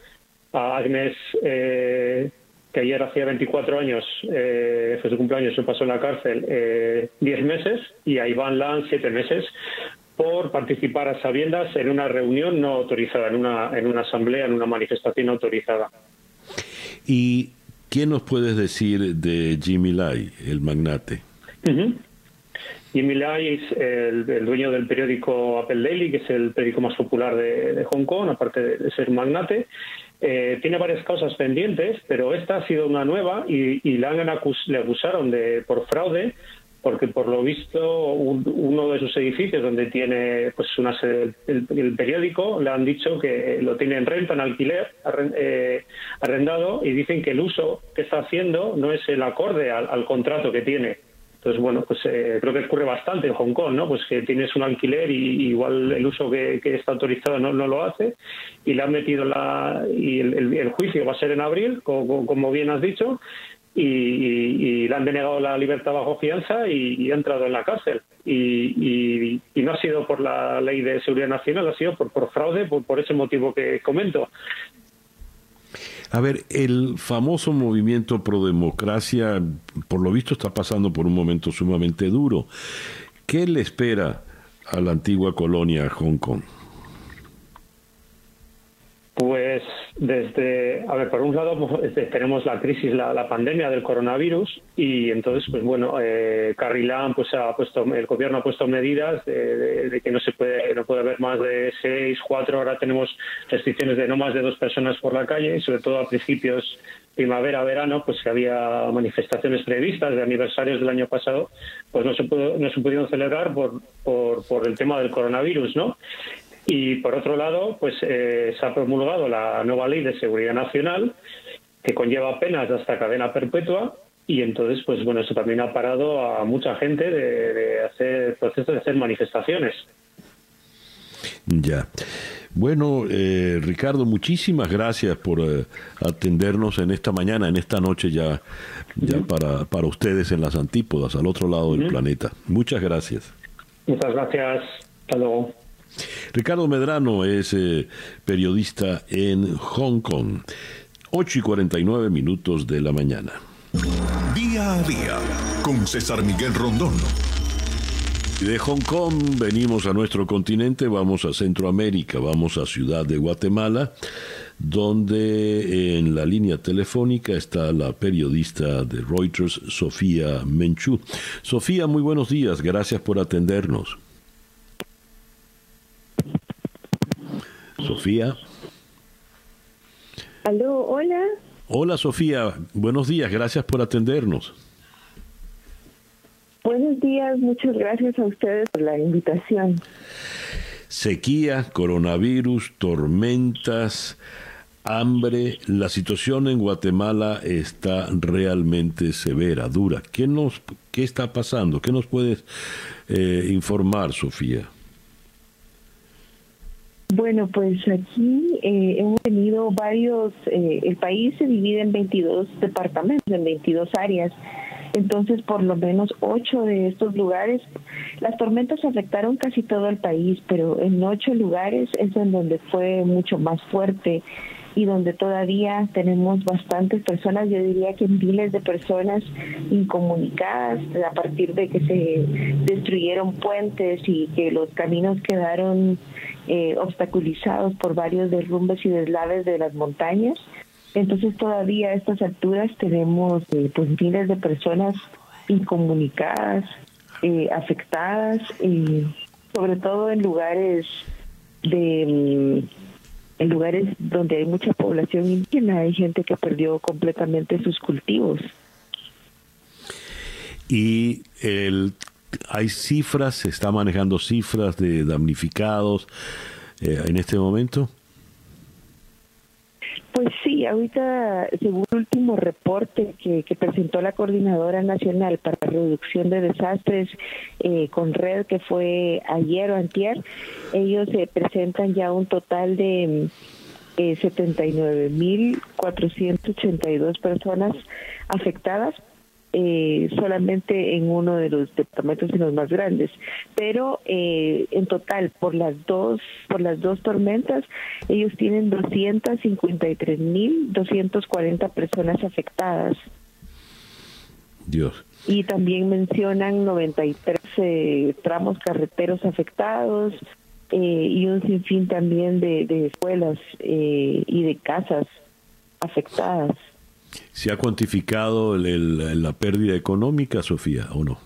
a Agnes, eh, que ayer hacía 24 años, eh, fue su cumpleaños, se pasó en la cárcel, eh, 10 meses, y a Iván Lan 7 meses por participar a sabiendas en una reunión no autorizada, en una, en una asamblea, en una manifestación autorizada. Y ¿Qué nos puedes decir de Jimmy Lai, el magnate? Jimmy Lai es el, dueño del periódico Apple Daily, que es el periódico más popular de, Hong Kong, aparte de, ser magnate. Eh, tiene varias causas pendientes, pero esta ha sido una nueva y, y le, han le acusaron de por fraude porque por lo visto uno de sus edificios donde tiene pues una el, periódico le han dicho que lo tiene en renta, en alquiler, eh, arrendado y dicen que el uso que está haciendo no es el acorde al, contrato que tiene. Entonces, bueno, pues eh, creo que ocurre bastante en Hong Kong, ¿no? Pues que tienes un alquiler y, igual el uso que, está autorizado no, lo hace y le han metido la... y el, juicio va a ser en abril, como bien has dicho, y, le han denegado la libertad bajo fianza y, ha entrado en la cárcel. Y, no ha sido por la ley de seguridad nacional, ha sido por, por fraude, por, por ese motivo que comento. A ver, el famoso movimiento pro democracia, por lo visto, está pasando por un momento sumamente duro. ¿Qué le espera a la antigua colonia Hong Kong? Pues desde, a ver, por un lado pues, tenemos la crisis, la, pandemia del coronavirus y entonces, pues bueno, eh, pues ha puesto, el gobierno ha puesto medidas de, que no se puede, no puede haber más de seis, cuatro, ahora tenemos restricciones de no más de dos personas por la calle y sobre todo a principios primavera, verano, pues que había manifestaciones previstas de aniversarios del año pasado, pues no se, pudo, no se pudieron celebrar por, por, por el tema del coronavirus, ¿no? Y por otro lado, pues eh, se ha promulgado la nueva ley de seguridad nacional que conlleva penas hasta cadena perpetua y entonces, pues bueno, eso también ha parado a mucha gente de, hacer procesos, de hacer manifestaciones. Ya. Bueno, eh, Ricardo, muchísimas gracias por eh, atendernos en esta mañana, en esta noche ya, ya para, para ustedes en las antípodas, al otro lado del planeta. Muchas gracias. Muchas gracias. Hasta luego. Ricardo Medrano es eh, periodista en Hong Kong. 8 y 49 minutos de la mañana. Día a día con César Miguel Rondón. De Hong Kong venimos a nuestro continente, vamos a Centroamérica, vamos a Ciudad de Guatemala, donde en la línea telefónica está la periodista de Reuters, Sofía Menchú. Sofía, muy buenos días, gracias por atendernos. Sofía. Aló, hola. Hola Sofía, buenos días, gracias por atendernos. Buenos días, muchas gracias a ustedes por la invitación. Sequía, coronavirus, tormentas, hambre, la situación en Guatemala está realmente severa, dura. ¿Qué, nos, qué está pasando? ¿Qué nos puedes eh, informar, Sofía? Bueno, pues aquí eh, hemos tenido varios, eh, el país se divide en 22 departamentos, en 22 áreas. Entonces, por lo menos ocho de estos lugares, las tormentas afectaron casi todo el país, pero en ocho lugares es en donde fue mucho más fuerte y donde todavía tenemos bastantes personas, yo diría que miles de personas incomunicadas a partir de que se destruyeron puentes y que los caminos quedaron eh, obstaculizados por varios derrumbes y deslaves de las montañas. Entonces todavía a estas alturas tenemos eh, pues miles de personas incomunicadas, eh, afectadas, sobre todo en lugares de mm, en lugares donde hay mucha población indígena, hay gente que perdió completamente sus cultivos. Y el, hay cifras, se está manejando cifras de damnificados eh, en este momento. Pues sí, ahorita, según el último reporte que, presentó la Coordinadora Nacional para Reducción de Desastres eh, con Red, que fue ayer o antier, ellos eh, presentan ya un total de eh, 79.482 personas afectadas eh, solamente en uno de los departamentos y los más grandes, pero eh, en total por las dos por las dos tormentas ellos tienen 253.240 personas afectadas. Dios. Y también mencionan 93 eh, tramos carreteros afectados eh, y un sinfín también de, de escuelas eh, y de casas afectadas. ¿Se ha cuantificado la pérdida económica, Sofía, o no?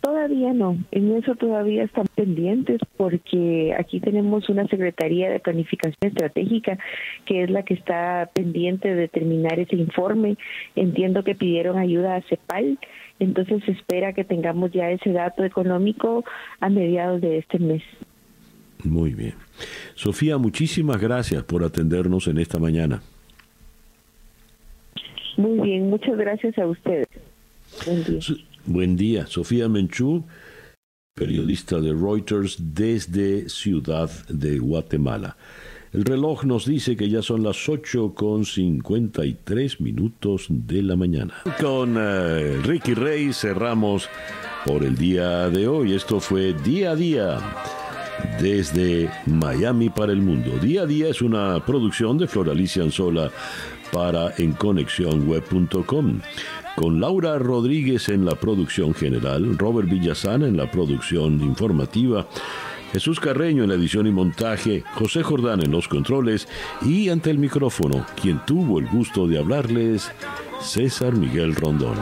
Todavía no, en eso todavía están pendientes porque aquí tenemos una Secretaría de Planificación Estratégica que es la que está pendiente de determinar ese informe. Entiendo que pidieron ayuda a CEPAL, entonces se espera que tengamos ya ese dato económico a mediados de este mes. Muy bien. Sofía, muchísimas gracias por atendernos en esta mañana. Muy bien, muchas gracias a ustedes. Buen día. Sofía Menchú, periodista de Reuters desde Ciudad de Guatemala. El reloj nos dice que ya son las 8 con 53 minutos de la mañana. Con eh, Ricky Rey cerramos por el día de hoy. Esto fue Día a Día desde Miami para el Mundo. Día a Día es una producción de Floralicia Anzola para enconexionweb.com. Con Laura Rodríguez en la producción general, Robert Villazana en la producción informativa, Jesús Carreño en la edición y montaje, José Jordán en los controles y ante el micrófono, quien tuvo el gusto de hablarles, César Miguel Rondón.